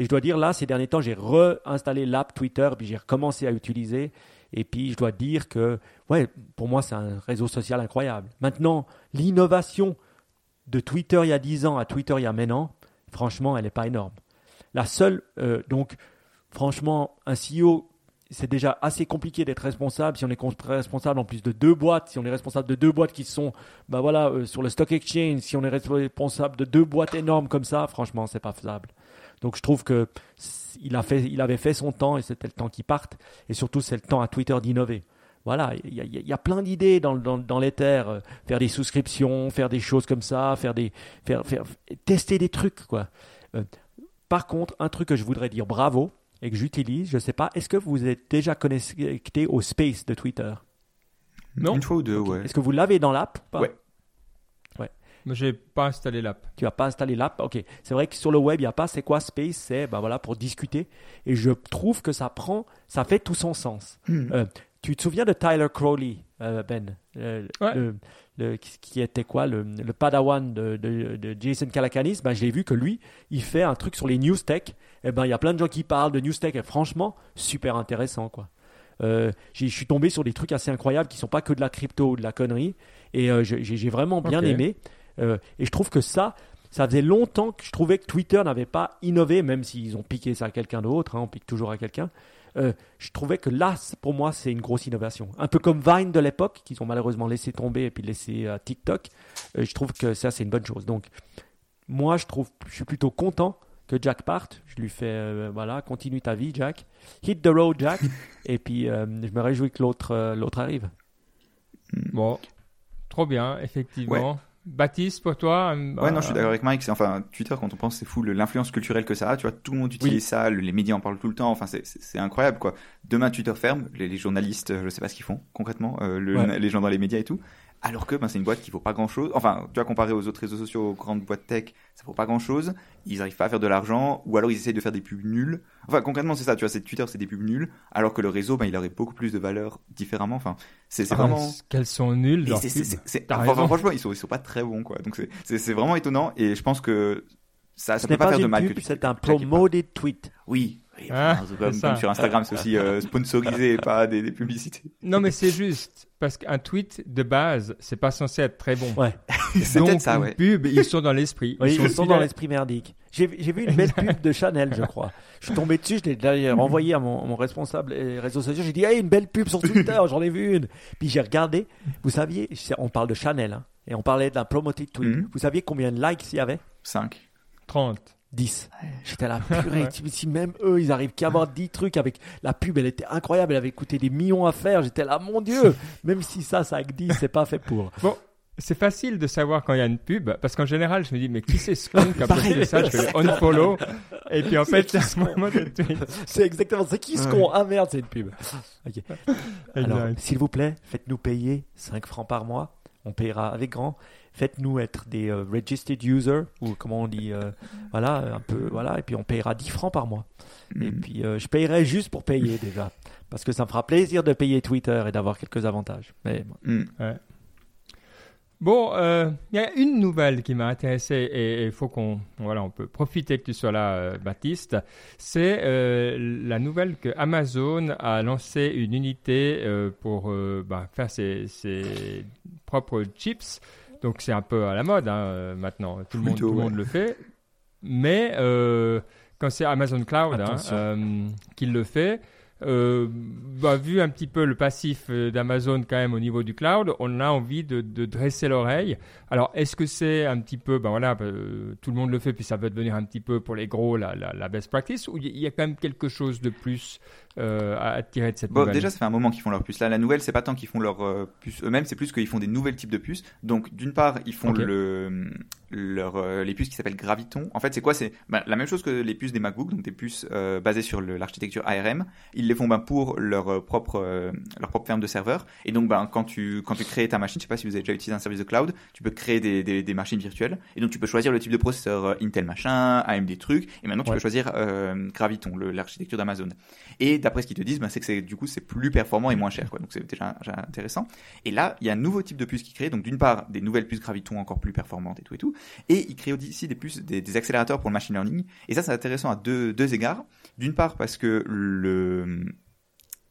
et je dois dire, là, ces derniers temps, j'ai réinstallé l'app Twitter, puis j'ai recommencé à utiliser. Et puis, je dois dire que, ouais, pour moi, c'est un réseau social incroyable. Maintenant, l'innovation de Twitter il y a 10 ans à Twitter il y a maintenant, franchement, elle n'est pas énorme. La seule, euh, donc, franchement, un CEO, c'est déjà assez compliqué d'être responsable. Si on est responsable en plus de deux boîtes, si on est responsable de deux boîtes qui sont, bah voilà, euh, sur le stock exchange, si on est responsable de deux boîtes énormes comme ça, franchement, c'est pas faisable. Donc je trouve que il, a fait, il avait fait son temps et c'était le temps qu'il parte. Et surtout, c'est le temps à Twitter d'innover. Voilà, il y, a plein d'idées dans, dans, dans l'éther. Euh, faire des souscriptions, faire des choses comme ça, faire des, faire, faire, tester des trucs, quoi. Euh, par contre, un truc que je voudrais dire bravo et que j'utilise, je ne sais pas, est-ce que vous êtes déjà connecté au space de Twitter? Non. Une fois ou deux, ouais. Est-ce que vous l'avez dans l'app? Ouais. Mais j'ai pas installé l'app. Tu as pas installé l'app? Ok. C'est vrai que sur le web, il n'y a pas c'est quoi Space C'est ben voilà, pour discuter. Et je trouve que ça prend, ça fait tout son sens. Hmm. Euh, tu te souviens de Tyler Crowley, euh, Ben euh, le, qui était quoi le, le padawan de, de, Jason Calacanis? Ben, J'ai vu que lui, il fait un truc sur les news tech. Eh ben, il y a plein de gens qui parlent de news tech. Et franchement, super intéressant. quoi. je suis tombé sur des trucs assez incroyables qui sont pas que de la crypto ou de la connerie. Et j'ai vraiment bien aimé. Euh, et je trouve que ça, ça faisait longtemps que je trouvais que Twitter n'avait pas innové, même s'ils ont piqué ça à quelqu'un d'autre, hein, on pique toujours à quelqu'un. Euh, je trouvais que là, pour moi, c'est une grosse innovation. Un peu comme Vine de l'époque, qu'ils ont malheureusement laissé tomber et puis laissé à TikTok. Euh, je trouve que ça, c'est une bonne chose. Donc, moi, je trouve, je suis plutôt content que Jack parte. Je lui fais, voilà, continue ta vie, Jack. Hit the road, Jack. et puis, je me réjouis que l'autre, l'autre arrive. Bon, trop bien, effectivement. Baptiste, pour toi euh, Ouais, non, je suis d'accord avec Mike. Enfin, Twitter, quand on pense, c'est fou l'influence culturelle que ça a. Tu vois, tout le monde utilise ça, les médias en parlent tout le temps. Enfin, c'est incroyable, quoi. Demain, Twitter ferme, les, journalistes, je sais pas ce qu'ils font concrètement, euh, les gens dans les médias et tout. Alors que ben, c'est une boîte qui vaut pas grand chose. Enfin, tu vois, comparé aux autres réseaux sociaux, aux grandes boîtes tech, ça vaut pas grand chose. Ils arrivent pas à faire de l'argent, ou alors ils essayent de faire des pubs nulles. Enfin, concrètement, c'est ça, tu vois, c'est Twitter, c'est des pubs nulles, alors que le réseau, ben, il aurait beaucoup plus de valeur différemment. Enfin, c'est ah, vraiment. Qu'elles sont nulles, leurs enfin, franchement, ils sont, ils sont pas très bons, quoi. Donc c'est vraiment étonnant, et je pense que ça, ça peut pas, faire de mal. C'est un promoted tweet. Oui, ah, comme, sur Instagram, c'est aussi euh, sponsorisé, pas des, des, publicités. Non, mais c'est juste parce qu'un tweet de base, c'est pas censé être très bon. Ouais. c'est peut-être ça, ouais. Pub, ils sont dans l'esprit. ils, sont, dans l'esprit merdique. J'ai vu une belle pub de Chanel, je crois. Je suis tombé dessus, je l'ai d'ailleurs envoyé à mon, mon responsable réseau social. J'ai dit, hey, une belle pub sur Twitter, j'en ai vu une. Puis j'ai regardé. Vous saviez, on parle de Chanel, hein, et on parlait d'un promoted tweet. Mhm. Vous saviez combien de likes il y avait? 5. 30. 10. J'étais là, purée, si même eux, ils arrivent qu'à avoir 10 trucs avec la pub, elle était incroyable, elle avait coûté des millions à faire. J'étais là, mon Dieu, même si ça, ça avec 10, c'est pas fait pour. Bon. C'est facile de savoir quand il y a une pub, parce qu'en général, je me dis, mais qui c'est ce con qui a posté ça? Je fais unfollow. Et puis en fait, c'est moment de C'est exactement, c'est qui ce con? Ah merde, c'est une pub. Alors, s'il vous plaît, faites-nous payer 5 francs par mois. On payera avec grand faites-nous être des euh, registered users ou comment on dit euh, voilà un peu voilà et puis on payera 10 francs par mois et mm. puis euh, je payerai juste pour payer déjà parce que ça me fera plaisir de payer Twitter et d'avoir quelques avantages mais mm. Bon, il y a une nouvelle qui m'a intéressé et il faut qu'on voilà, on peut profiter que tu sois là, Baptiste. C'est la nouvelle que Amazon a lancé une unité pour bah, faire ses, ses, propres chips donc c'est un peu à la mode hein, euh, maintenant. Tout le, monde, tout le monde le fait. Mais euh, quand c'est Amazon Cloud hein, euh, qui le fait, euh, bah, vu un petit peu le passif d'Amazon quand même au niveau du cloud, on a envie de, de dresser l'oreille. Alors, est-ce que c'est un petit peu, ben voilà, euh, tout le monde le fait, puis ça peut devenir un petit peu pour les gros la, la, la best practice, ou il y a quand même quelque chose de plus euh, à tirer de cette bon, nouvelle Déjà, ça fait un moment qu'ils font leurs puces. Là, la nouvelle, c'est pas tant qu'ils font leurs euh, puces eux-mêmes, c'est plus qu'ils font des nouvelles types de puces. Donc, d'une part, ils font le, leur, euh, les puces qui s'appellent Graviton. En fait, c'est quoi? C'est bah, la même chose que les puces des MacBook, donc des puces euh, basées sur l'architecture ARM. Ils les font ben, pour leur euh, propre euh, leur propre ferme de serveurs. Et donc, ben, quand tu quand tu crées ta machine, je sais pas si vous avez déjà utilisé un service de cloud, tu peux créer des, des, des machines virtuelles. Et donc, tu peux choisir le type de processeur euh, Intel machin, AMD truc. Et maintenant, tu Ouais. peux choisir euh, Graviton, l'architecture d'Amazon. Et d'après ce qu'ils te disent, ben, c'est que du coup c'est plus performant et moins cher. Donc c'est déjà, intéressant. Et là, il y a un nouveau type de puce qui crée. Donc d'une part, des nouvelles puces Graviton encore plus performantes et tout et tout. Et il crée aussi des puces, des, accélérateurs pour le machine learning. Et ça, c'est intéressant à deux, égards. D'une part, parce que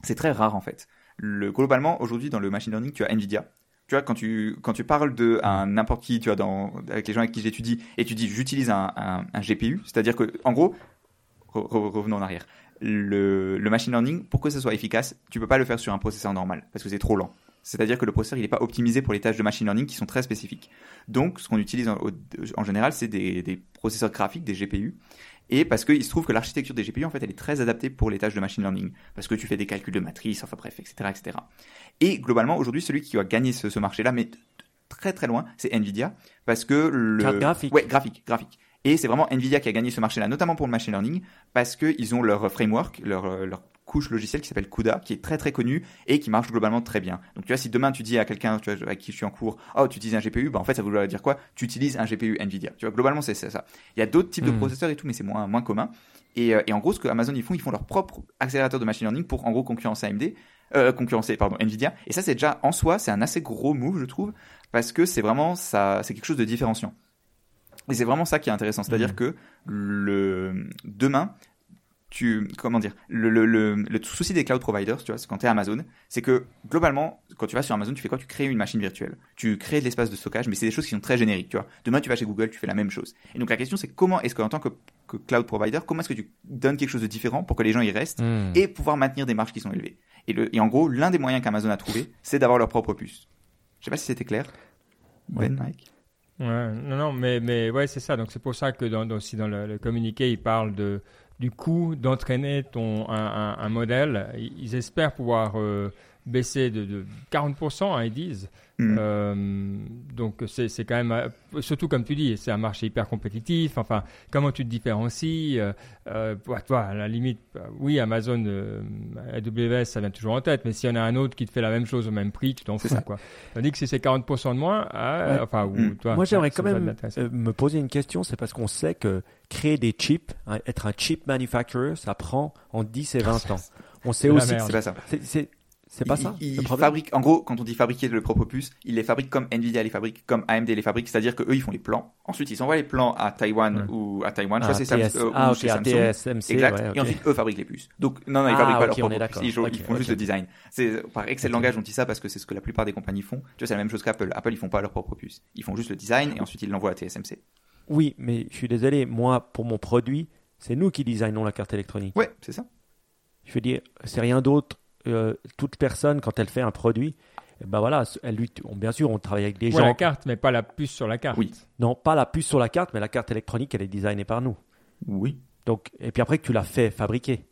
c'est très rare en fait. Le, globalement, aujourd'hui, dans le machine learning, tu as Nvidia. Tu vois, quand tu, quand tu parles de n'importe qui, tu vois, avec les gens avec qui j'étudie, et tu dis j'utilise un, GPU, c'est-à-dire que, en gros, re- re- revenons en arrière. Le, le machine learning, pour que ce soit efficace, tu peux pas le faire sur un processeur normal, parce que c'est trop lent. C'est-à-dire que le processeur, il n'est pas optimisé pour les tâches de machine learning qui sont très spécifiques. Donc, ce qu'on utilise en, général, c'est des, des processeurs graphiques, des GPU. Et parce qu'il se trouve que l'architecture des GPU, en fait, elle est très adaptée pour les tâches de machine learning. Parce que tu fais des calculs de matrice, enfin bref, etc., etc. Et globalement, aujourd'hui, celui qui va gagner ce, ce marché-là, mais très très loin, c'est Nvidia. Parce que le. Carte graphique. Ouais, graphique, graphique. Et c'est vraiment Nvidia qui a gagné ce marché-là, notamment pour le machine learning, parce qu'ils ont leur framework, leur, euh, leur couche logicielle qui s'appelle CUDA, qui est très très connue et qui marche globalement très bien. Donc tu vois, si demain tu dis à quelqu'un avec qui je suis en cours, oh tu utilises un GPU, bah en fait ça voudrait dire quoi? Tu utilises un GPU Nvidia. Tu vois, globalement c'est ça. Il y a d'autres types de Mhm. processeurs et tout, mais c'est moins moins commun. Et, euh, et en gros, ce que Amazon ils font, ils font leur propre accélérateur de machine learning pour en gros concurrencer AMD, euh, concurrencer pardon Nvidia. Et ça c'est déjà en soi c'est un assez gros move je trouve parce que c'est vraiment ça, c'est quelque chose de différenciant. Et c'est vraiment ça qui est intéressant, c'est-à-dire Mhm. que le demain, tu comment dire, le, le, le, le souci des cloud providers, tu vois, c'est quand tu es Amazon, c'est que globalement, quand tu vas sur Amazon, tu fais quoi? Tu crées une machine virtuelle, tu crées de l'espace de stockage, mais c'est des choses qui sont très génériques, tu vois. Demain, tu vas chez Google, tu fais la même chose. Et donc la question, c'est comment est-ce qu'en tant que, que cloud provider, comment est-ce que tu donnes quelque chose de différent pour que les gens y restent Hmm. et pouvoir maintenir des marges qui sont élevées? Et, le, et en gros, l'un des moyens qu'Amazon a trouvé, c'est d'avoir leur propre puce. Je sais pas si c'était clair. Ben, Mike? Non, non, mais, mais ouais, c'est ça. Donc c'est pour ça que dans, aussi dans le, communiqué, ils parlent de, du coût d'entraîner ton, un, un, modèle. Ils espèrent pouvoir euh, baisser de, de 40%, hein, ils disent. Mm. Euh, donc c'est c'est quand même, euh, surtout comme tu dis, c'est un marché hyper compétitif. Enfin, comment tu te différencies euh, euh, pour toi, à la limite, euh, oui, Amazon, euh, AWS, ça vient toujours en tête, mais s'il y en a un autre qui te fait la même chose au même prix, tu t'en fous. ça. Quoi. Tandis que si c'est 40% de moins, ah, Ouais. enfin, ou, Mm. toi, Moi, j'aimerais quand même euh, me poser une question. C'est parce qu'on sait que créer des chips, hein, être un chip manufacturer, ça prend en 10 et 20 ans. On sait aussi. C'est pas ça. C'est- C'est c'est pas Il- ça. il- il fabrique, en gros, quand on dit fabriquer le propre puce, ils les fabriquent comme Nvidia les fabrique, comme AMD les fabrique, c'est-à-dire que eux ils font les plans. Ensuite, ils envoient les plans à Taïwan ou à Taïwan, Ah, soit c'est euh, ah, ou ok, chez à Samsung. TSMC. Exact. ouais, ok. Et ensuite, eux fabriquent les puces. Donc, non, non, ils Ah, fabriquent pas ok, leur on propre est puce. d'accord. Ils, font juste le design. C'est par excellent langage, on dit ça parce que c'est ce que la plupart des compagnies font. Tu vois, c'est la même chose qu'Apple. Apple, ils font pas leur propre puce. Ils font juste le design et ensuite ils l'envoient à TSMC. Oui, mais je suis désolé. Moi, pour mon produit, c'est nous qui designons la carte électronique. Ouais, c'est ça. Je veux dire, c'est rien d'autre. Euh, toute personne, quand elle fait un produit, eh ben voilà, elle lui, on- bien sûr, on travaille avec des Ouais, la gens. carte, mais pas la puce sur la carte. Oui. Non, pas la puce sur la carte, mais la carte électronique, elle est designée par nous. Oui. Donc, et puis après que tu l'as fait fabriquer.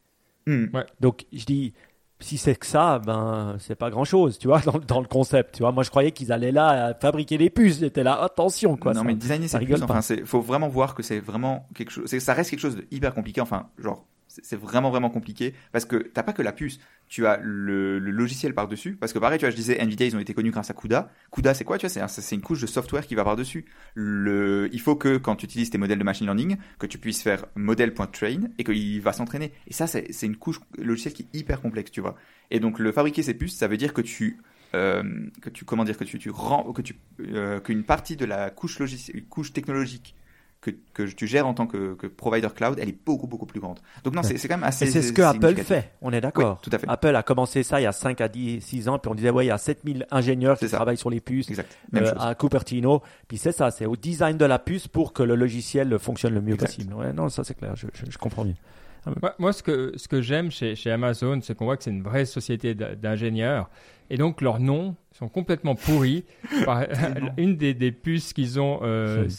Hmm. Ouais. Donc, je dis, si c'est que ça, ben, c'est pas grand chose, tu vois, dans, dans le concept. Tu vois, moi, je croyais qu'ils allaient là fabriquer des puces. J'étais là, attention, quoi. non ça- mais designer ça rigole plus pas. enfin c'est faut vraiment voir que c'est vraiment quelque chose c'est- ça reste quelque chose de hyper compliqué enfin genre c'est vraiment vraiment compliqué parce que t'as pas que la puce tu as le, logiciel par dessus parce que pareil tu vois je disais Nvidia ils ont été connus grâce à CUDA. CUDA c'est quoi tu vois c'est un- c'est une couche de software qui va par dessus le il faut que quand tu utilises tes modèles de machine learning que tu puisses faire model.train et qu'il va s'entraîner. Et ça c'est c'est une couche logicielle qui est hyper complexe tu vois. Et donc le fabriquer ces puces ça veut dire que tu euh, que tu comment dire que tu tu rends que tu euh, qu'une partie de la couche logicielle couche technologique que, que tu gères en tant que, que provider cloud, elle est beaucoup beaucoup plus grande. Donc non, c'est c'est quand même assez. Et c'est ce que Apple fait, on est d'accord. Oui, tout à fait. Apple a commencé ça il y a 5 à 10, 6 ans, puis on disait, ouais, il y a 7000 ingénieurs qui C'est ça. travaillent sur les puces Exact. Même euh, chose. à Cupertino. Puis c'est ça, c'est au design de la puce pour que le logiciel fonctionne le mieux Exact. possible. Ouais, non, ça c'est clair, je, je- je comprends mieux. Moi, moi, ce que, ce que j'aime chez, chez Amazon, c'est qu'on voit que c'est une vraie société d'ingénieurs. Et donc, leurs noms sont complètement pourris. Par- une des, des puces qu'ils ont, euh, Hmm.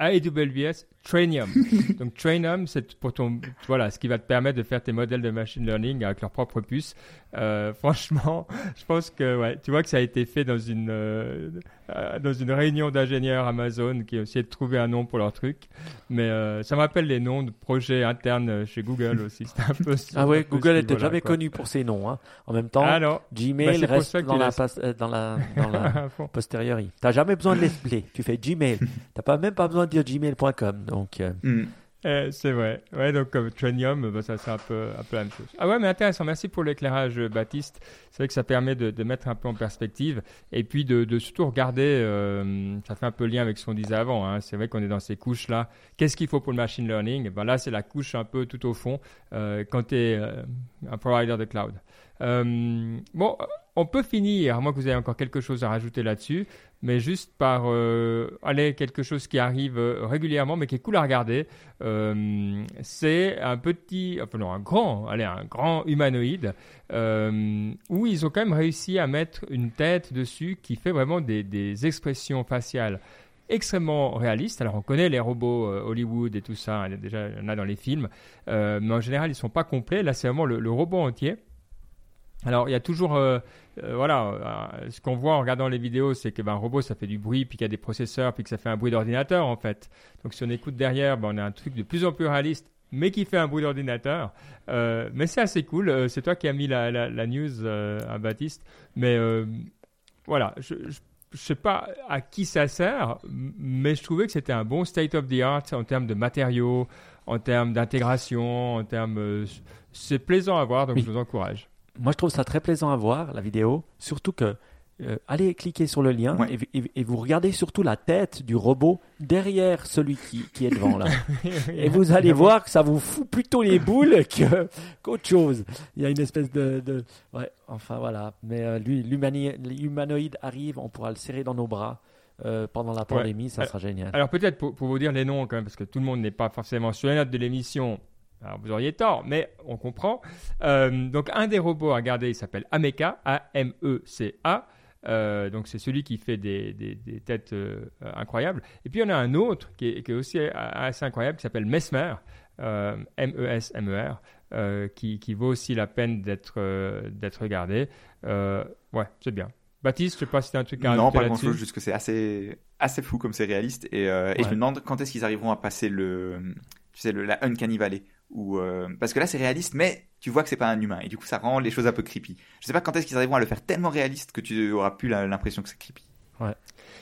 AWS Trainium. donc, Trainium, c'est pour ton, voilà, ce qui va te permettre de faire tes modèles de machine learning avec leur propre puce. Euh, franchement, je pense que, ouais, tu vois que ça a été fait dans une, euh, euh, dans une réunion d'ingénieurs Amazon qui ont essayé de trouver un nom pour leur truc. Mais euh, ça me rappelle les noms de projets internes chez Google aussi. C'était un peu. Ah ouais, Google ce était niveau-là, jamais quoi. connu pour ses noms. Hein. En même temps, Ah non. Gmail Bah, reste dans la, laisse- pas- euh, dans la, dans. T'as jamais besoin de l'appeler. Tu fais Gmail. T'as pas même pas besoin de dire gmail.com. Donc, euh, Hmm. Eh, c'est vrai. Ouais, donc comme Trenium, bah, ça c'est un peu, un peu la même chose. Ah ouais, mais intéressant. Merci pour l'éclairage, euh, Baptiste. C'est vrai que ça permet de, de mettre un peu en perspective et puis de, de surtout regarder. euh, ça fait un peu lien avec ce qu'on disait avant. hein. C'est vrai qu'on est dans ces couches là. Qu'est-ce qu'il faut pour le machine learning? Ben Là, c'est la couche un peu tout au fond euh, quand tu es un provider de cloud. Euh, bon, on peut finir, à moins que vous ayez encore quelque chose à rajouter là-dessus, mais juste par euh, aller quelque chose qui arrive euh, régulièrement, mais qui est cool à regarder. Euh, c'est un petit, enfin non, un grand, allez, un grand humanoïde où ils ont quand même réussi à mettre une tête dessus qui fait vraiment des, expressions faciales extrêmement réalistes. Alors on connaît les robots Hollywood et tout ça, hein, déjà il y en a dans les films, mais en général ils sont pas complets. Là c'est vraiment le, robot entier. Alors il y a toujours, euh, voilà, euh, ce qu'on voit en regardant les vidéos, c'est que ben, un robot ça fait du bruit, puis qu'il y a des processeurs, puis que ça fait un bruit d'ordinateur en fait. Donc si on écoute derrière, ben, on a un truc de plus en plus réaliste, mais qui fait un bruit d'ordinateur. Euh, mais c'est assez cool. C'est toi qui as mis la, la, la news à Baptiste, mais voilà, je, je je sais pas à qui ça sert, mais je trouvais que c'était un bon state of the art en termes de matériaux, en termes d'intégration, en termes. c'est plaisant à voir, donc Oui. je vous encourage. Moi, je trouve ça très plaisant à voir, la vidéo. Surtout que, euh, allez cliquer sur le lien Ouais. et, et- et vous regardez surtout la tête du robot derrière celui qui, qui est devant là. Et vous allez voir que ça vous fout plutôt les boules que, qu'autre chose. Il y a une espèce de. de- ouais, enfin voilà. Mais euh, lui, l'humanoïde arrive, on pourra le serrer dans nos bras euh, pendant la pandémie, ça Alors- sera génial. Alors peut-être pour, pour vous dire les noms quand même, parce que tout le monde n'est pas forcément sur les notes de l'émission. Alors vous auriez tort, mais on comprend. Euh, donc un des robots à regarder, il s'appelle Ameka, A-M-E-C-A. Euh, donc c'est celui qui fait des, des- des têtes euh, incroyables. Et puis il y en a un autre qui est, qui est aussi assez incroyable, qui s'appelle Mesmer, M-E-S-M-E-R, qui, qui vaut aussi la peine d'être d'être regardé. Ouais, c'est bien. Baptiste, je sais pas si as un truc à Non, pas grand là-dessus. chose, juste que c'est assez, assez fou comme c'est réaliste. Et, et je me demande quand est-ce qu'ils arriveront à passer le, tu sais, le, la Uncanny Valley. Ou, euh, parce que là c'est réaliste, mais tu vois que c'est pas un humain. Et du coup, ça rend les choses un peu creepy. Je sais pas quand est-ce qu'ils arriveront à le faire tellement réaliste que tu auras plus l'impression que c'est creepy.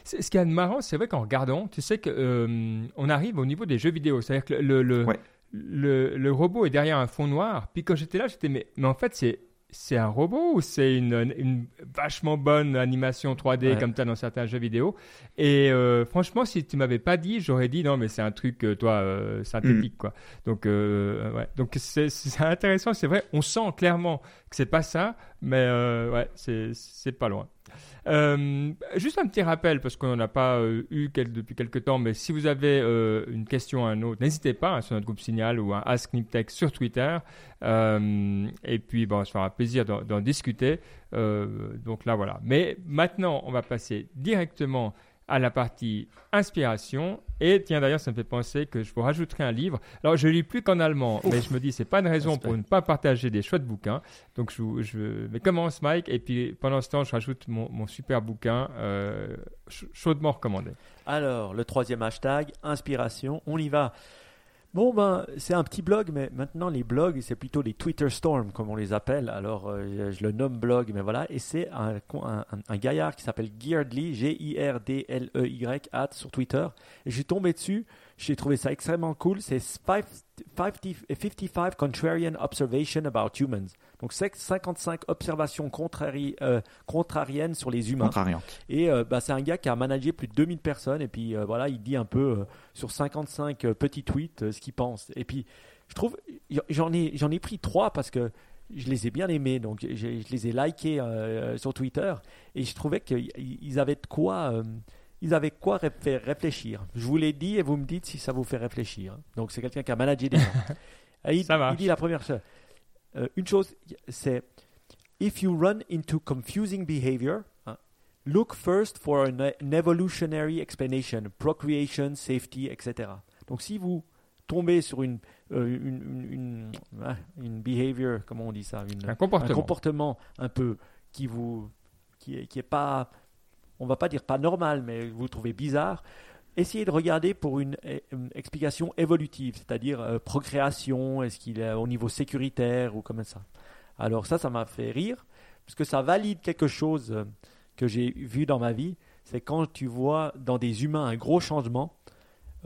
C'est- Ce qui est marrant, c'est vrai qu'en regardant, tu sais que euh, on arrive au niveau des jeux vidéo. C'est-à-dire que le, le, Ouais. le, le robot est derrière un fond noir. Puis quand j'étais là, j'étais mais, mais en fait, c'est. C'est un robot ou c'est une, une vachement bonne animation 3D Ouais. comme tu as dans certains jeux vidéo? Et euh, franchement, si tu m'avais pas dit, j'aurais dit non, mais c'est un truc, euh, toi, euh, synthétique, quoi. Donc, euh, ouais. Donc c'est intéressant, c'est vrai. On sent clairement que c'est pas ça, mais ouais, c'est c'est pas loin. Euh, juste un petit rappel, parce qu'on n'en a pas euh, eu depuis quelques temps, mais si vous avez euh, une question à un autre, n'hésitez pas hein, sur notre groupe Signal ou un Ask Niptech sur Twitter. Et puis, bon, ça fera plaisir d'en discuter. Donc là, voilà. Mais maintenant, on va passer directement à la partie inspiration. Et tiens, d'ailleurs, ça me fait penser que je vous rajouterai un livre. Alors, je lis plus qu'en allemand, mais je me dis, c'est pas une raison pour ne pas partager des chouettes bouquins. Donc, je, je mais commence, Mike, et puis pendant ce temps, je rajoute mon, mon super bouquin euh, ch- chaudement recommandé. Alors, le troisième hashtag, inspiration, on y va. Bon, ben, c'est un petit blog, mais maintenant, les blogs, c'est plutôt les Twitter Storm, comme on les appelle. Alors, euh, je le nomme blog, mais voilà. Et c'est un, un, un- gaillard qui s'appelle Geardly, G-I-R-D-L-E-Y, at, sur Twitter. Et j'ai tombé dessus, j'ai trouvé ça extrêmement cool. C'est 5 55 Contrarian Observation About Humans. Donc, c'est 55 observations contrari- euh, contrariennes sur les humains. Et euh, bah, c'est un gars qui a managé plus de 2000 personnes. Et puis euh, voilà, il dit un peu sur 55 euh, petits tweets ce qu'il pense. Et puis je trouve, j'en ai, j'en ai pris trois parce que je les ai bien aimés. Donc je les ai likés euh, sur Twitter. Et je trouvais qu'ils avaient de quoi. euh, ils avaient quoi faire réfléchir. Je vous l'ai dit et vous me dites si ça vous fait réfléchir. Donc c'est quelqu'un qui a managé des gens. Et il, il dit la première chose. Euh, une chose, c'est if you run into confusing behavior, hein, look first for an, an evolutionary explanation, procreation, safety, etc. Donc si vous tombez sur une euh, une, une, une, ah, une behavior, comment on dit ça, Un comportement. un comportement un peu qui vous qui est, qui est pas on va pas dire pas normal mais vous trouvez bizarre. Essayez de regarder pour une, euh, explication évolutive c'est-à-dire euh, procréation est-ce qu'il est au niveau sécuritaire ou comme ça. Alors ça ça m'a fait rire parce que ça valide quelque chose euh, que j'ai vu dans ma vie c'est quand tu vois dans des humains un gros changement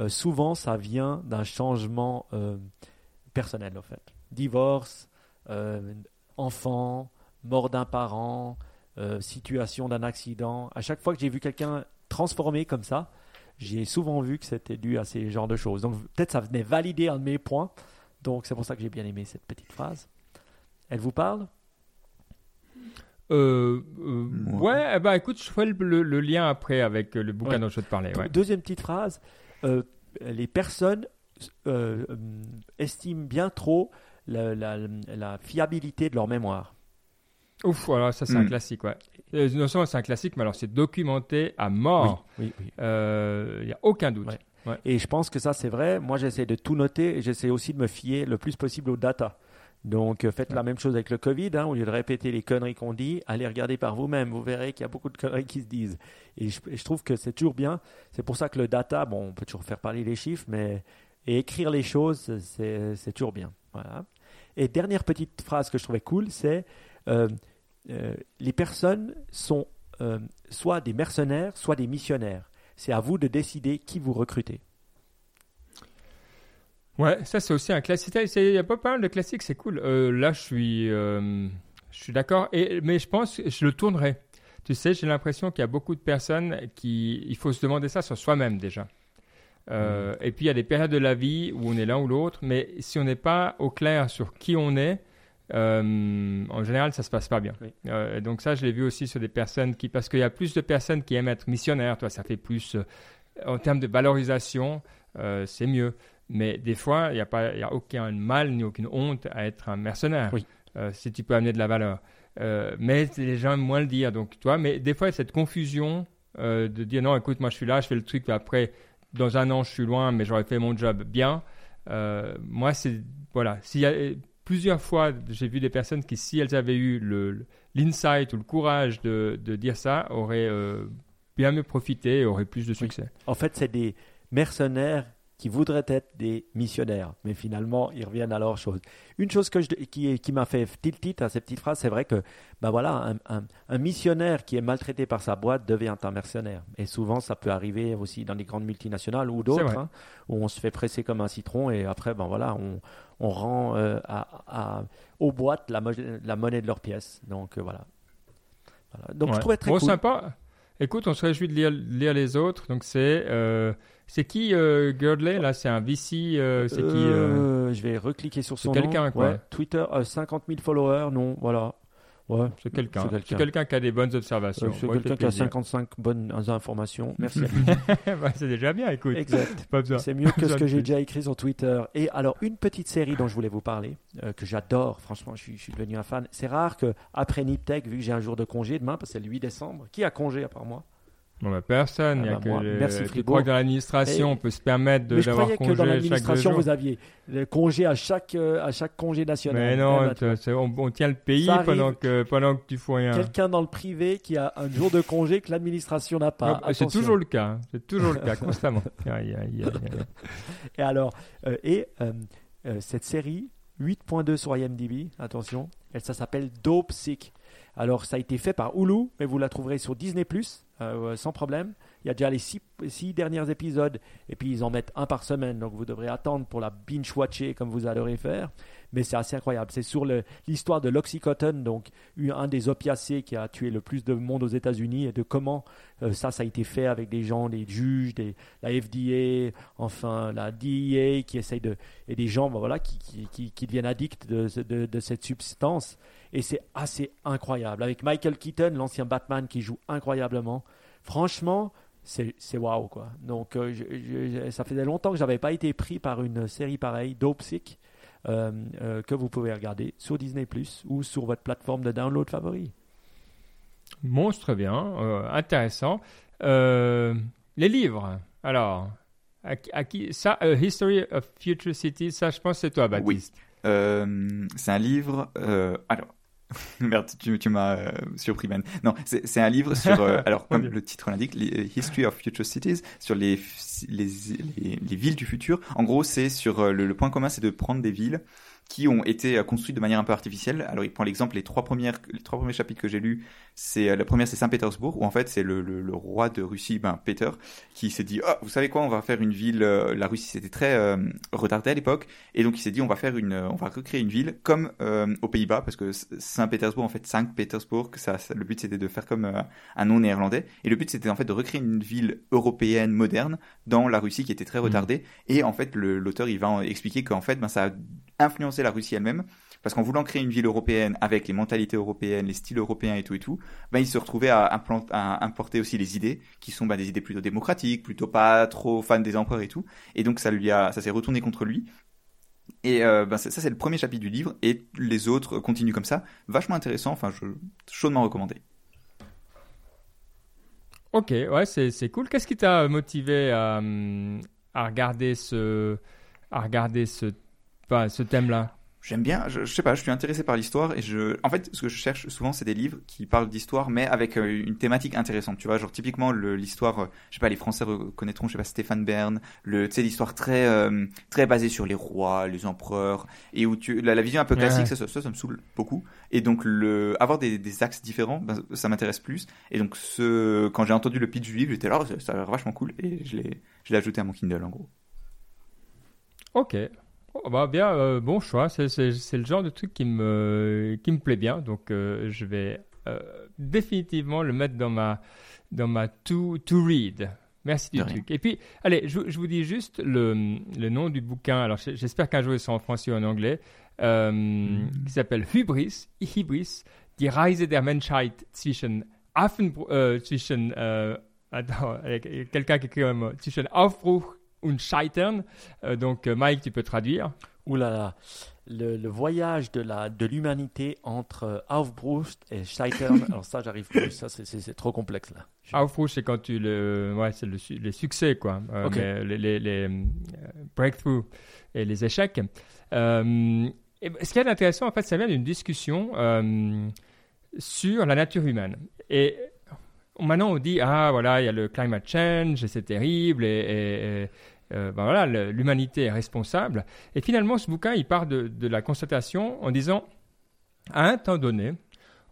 souvent ça vient d'un changement personnel en fait. Divorce enfant mort d'un parent, euh, situation d'un accident. À chaque fois que j'ai vu quelqu'un transformé comme ça, j'ai souvent vu que c'était dû à ces genres de choses. Donc peut-être ça venait valider un de mes points. Donc c'est pour ça que j'ai bien aimé cette petite phrase. Elle vous parle? Euh, euh, Ouais. ouais, eh ben, écoute, je ferai le, le- le lien après avec euh, le bouquin Ouais. dont je te parlais. Ouais. Deuxième petite phrase. euh, les personnes estiment bien trop la, la- la fiabilité de leur mémoire. Ouf, alors ça c'est un Hmm. classique, ouais. Euh, non seulement c'est un classique, mais alors c'est documenté à mort. Oui, oui. Il n'y a aucun doute. Ouais. Et je pense que ça, c'est vrai. Moi, j'essaie de tout noter et j'essaie aussi de me fier le plus possible aux data. Donc, euh, faites la même chose avec le Covid. hein. au lieu de répéter les conneries qu'on dit, allez regarder par vous-même. Vous verrez qu'il y a beaucoup de conneries qui se disent. Et je, et je trouve que c'est toujours bien. C'est pour ça que le data, bon, on peut toujours faire parler les chiffres, mais et écrire les choses, c'est toujours bien. Voilà. Et dernière petite phrase que je trouvais cool, c'est euh, euh, les personnes sont euh, soit des mercenaires, soit des missionnaires. C'est à vous de décider qui vous recrutez. Ouais, ça c'est aussi un classique. Il y a pas mal de classiques, c'est cool. Euh, là, je suis, euh, je suis d'accord. Et mais je pense, que je le tournerai. Tu sais, j'ai l'impression qu'il y a beaucoup de personnes qui, il faut se demander ça sur soi-même déjà. Euh, Et puis il y a des périodes de la vie où on est l'un ou l'autre, mais si on n'est pas au clair sur qui on est, euh, en général, ça se passe pas bien. Oui. Euh, donc ça, je l'ai vu aussi sur des personnes qui, parce qu'il y a plus de personnes qui aiment être missionnaires. Toi, ça fait plus euh, en termes de valorisation, c'est mieux. Mais des fois, il n'y a, pas- il a aucun mal ni aucune honte à être un mercenaire. Oui. si tu peux amener de la valeur. Mais les gens aiment moins le dire. Donc, toi, mais des fois, il y a cette confusion de dire non, écoute, moi je suis là, je fais le truc, puis après, dans un an, je suis loin, mais j'aurais fait mon job bien. Moi, c'est. Voilà. S'il y a, plusieurs fois, j'ai vu des personnes qui, si elles avaient eu l'insight ou le courage de, de dire ça, auraient euh, bien mieux profité et auraient plus de succès. En fait, c'est des mercenaires qui voudraient être des missionnaires, mais finalement, ils reviennent à leur chose. Une chose que je- qui, qui m'a fait tilt à ces petites phrases, c'est vrai que ben voilà, un, un- un missionnaire qui est maltraité par sa boîte devient un mercenaire. Et souvent, ça peut arriver aussi dans les grandes multinationales ou d'autres, hein, où on se fait presser comme un citron et après, ben voilà, on, on rend euh, à, à- aux boîtes la, mo- la monnaie de leurs pièces. Donc euh, voilà. Voilà. Donc je Ouais. trouvais très bon, cool. sympa. Écoute, on se réjouit de lire, lire les autres. Donc, c'est euh, c'est qui euh, Girdley Là, c'est un VC. euh, c'est qui euh, Je vais recliquer sur son nom. quelqu'un, quoi. Ouais, Twitter, euh, 50 000 followers, non, voilà. Ouais, C'est quelqu'un. c'est quelqu'un. quelqu'un qui a des bonnes observations. Euh, c'est quelqu'un qui a plaisir. 55 bonnes informations. Merci. Bah, c'est déjà bien, écoute. exact. Pas besoin. C'est mieux que ce que j'ai déjà écrit sur Twitter. Et alors, une petite série dont je voulais vous parler, euh, que j'adore, franchement, je suis, je suis devenu un fan. C'est rare que après Niptech, vu que j'ai un jour de congé demain, parce que c'est le 8 décembre, qui a congé à part moi? Bon, bah, personne. Ah il y a bah, que moi, le- merci, tu Frigo. crois que dans l'administration, on peut se permettre de- d'avoir croyais que congé dans l'administration, vous aviez le congé à chaque, euh, à chaque congé national. Mais Eh non, ben, on, on tient le pays pendant que, pendant que tu fous rien. Quelqu'un dans le privé qui a un jour de congé que l'administration n'a pas. Ah, bah, c'est toujours le cas. hein. C'est toujours le cas, constamment. Et alors, euh, et euh, euh, cette série, 8.2 sur IMDb, attention, elle, ça s'appelle Dope Sick. Alors, ça a été fait par Hulu, mais vous la trouverez sur Disney euh, sans problème. Il y a déjà les six, derniers épisodes, et puis ils en mettent un par semaine, donc vous devrez attendre pour la binge-watcher comme vous adorez faire. Mais c'est assez incroyable. C'est sur l'histoire de l'Oxycontin, donc un des opiacés qui a tué le plus de monde aux États-Unis, et de comment euh, ça, ça a été fait avec des gens, des juges, des, la FDA, enfin la DEA qui essaye de et des gens ben voilà qui, qui, qui, qui deviennent addicts de, de cette substance et c'est assez incroyable avec Michael Keaton l'ancien Batman qui joue incroyablement franchement c'est waouh quoi donc euh, je- je- je- ça faisait longtemps que j'avais pas été pris par une série pareille Dope Sick euh, euh, que vous pouvez regarder sur Disney Plus ou sur votre plateforme de download favori. Monstre bien, euh, intéressant. Euh, les livres, alors, à, qui- à qui ça, A History of Future Cities, ça je pense que c'est toi Baptiste. Euh, c'est un livre. euh, alors, merde, tu, tu m'as euh, surpris, Ben. Non, c'est un livre sur. euh, alors, comme le titre l'indique, History of Future Cities, sur les, les, les, les villes du futur. En gros, c'est sur euh, le, le point commun, c'est de prendre des villes qui ont été euh, construites de manière un peu artificielle. Alors, il prend l'exemple, les trois premières, les trois premiers chapitres que j'ai lus, c'est euh, la première, c'est Saint-Pétersbourg, où en fait, c'est le, le, le roi de Russie, ben Peter, qui s'est dit, ah, vous savez quoi, on va faire une ville. euh, la Russie, c'était très euh, retardé à l'époque, et donc il s'est dit, on va faire une, on va recréer une ville comme euh, aux Pays-Bas, parce que Saint-Pétersbourg, en fait, Saint-Pétersbourg, ça, ça- le but c'était de faire comme euh, un nom néerlandais, et le but c'était en fait de recréer une ville européenne moderne dans la Russie qui était très retardée, et en fait l'auteur il va expliquer qu'en fait, ben ça a influencé la Russie elle-même. Parce qu'en voulant créer une ville européenne avec les mentalités européennes, les styles européens et tout et tout, ben il se retrouvait à, importer aussi les idées qui sont ben, des idées plutôt démocratiques, plutôt pas trop fans des empereurs et tout. Et donc ça lui a, ça s'est retourné contre lui. Et euh, ben, ça, c'est le premier chapitre du livre et les autres continuent comme ça. Vachement intéressant. Enfin, je chaudement recommandé. Ok, ouais, c'est c'est cool. Qu'est-ce qui t'a motivé à, hum, à regarder ce, à regarder ce, enfin, ce thème-là J'aime bien, je, je sais pas, je suis intéressé par l'histoire et je, en fait, ce que je cherche souvent, c'est des livres qui parlent d'histoire, mais avec euh, une thématique intéressante, tu vois, genre typiquement l'histoire, euh, je sais pas, les Français reconnaîtront, je sais pas, Stéphane Bern, le, tu sais, l'histoire très, euh, très basée sur les rois, les empereurs, et où tu, la, la vision un peu classique, Ouais. ça, ça, me saoule beaucoup, et donc le, avoir des, des axes différents, ben, ça m'intéresse plus, et donc ce, quand j'ai entendu le pitch du livre, j'étais là, oh, ça, ça a l'air vachement cool, et je l'ai, je l'ai ajouté à mon Kindle en gros. Ok. Oh, bah bien, euh, bon choix. C'est le genre de truc qui me, qui me plaît bien. Donc, euh, je vais euh, définitivement le mettre dans ma, dans ma to, to read. Merci du truc. Et puis, allez, je, je vous dis juste le, le nom du bouquin. Alors, j'espère qu'un jour il sera en français ou en anglais. Euh, Qui s'appelle Hybris, Hybris, die Reise der Menschheit zwischen Affen, zwischen, attends, quelqu'un qui écrit un mot, zwischen Aufbruch und Scheitern. Euh, donc, euh, Mike, tu peux traduire. Ouh là là, le, le voyage de la de l'humanité entre euh, Aufbruch et Scheitern. Alors ça, j'arrive plus. Ça, c'est- trop complexe là. Je- Aufbruch, c'est quand tu le, ouais, c'est le, les succès, quoi. Euh, les, les, les, breakthroughs et les échecs. Euh, et ce qui est intéressant, en fait, ça vient d'une discussion euh, sur la nature humaine. Et maintenant, on dit, ah, voilà, il y a le climate change, et c'est terrible, et, euh, ben voilà, l'humanité est responsable. Et finalement, ce bouquin, il part de la constatation en disant, à un temps donné,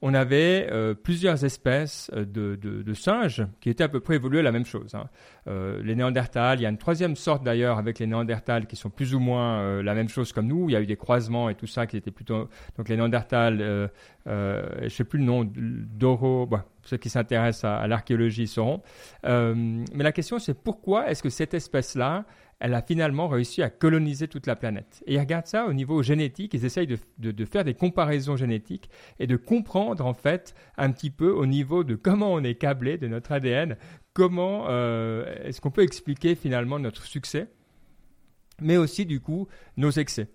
on avait euh, plusieurs espèces euh, de, singes qui étaient à peu près évoluées la même chose. hein. Euh, les Néandertals, il y a une troisième sorte d'ailleurs avec les Néandertals qui sont plus ou moins la même chose comme nous. Il y a eu des croisements et tout ça qui étaient plutôt donc les Néandertals. Je sais plus le nom d'Oro. Ceux qui s'intéressent à, à l'archéologie sauront. Mais la question c'est pourquoi est-ce que cette espèce-là elle a finalement réussi à coloniser toute la planète. Et ils regardent ça au niveau génétique, ils essayent de, faire des comparaisons génétiques et de comprendre en fait un petit peu au niveau de comment on est câblé de notre ADN, comment euh, est-ce qu'on peut expliquer finalement notre succès, mais aussi du coup nos excès.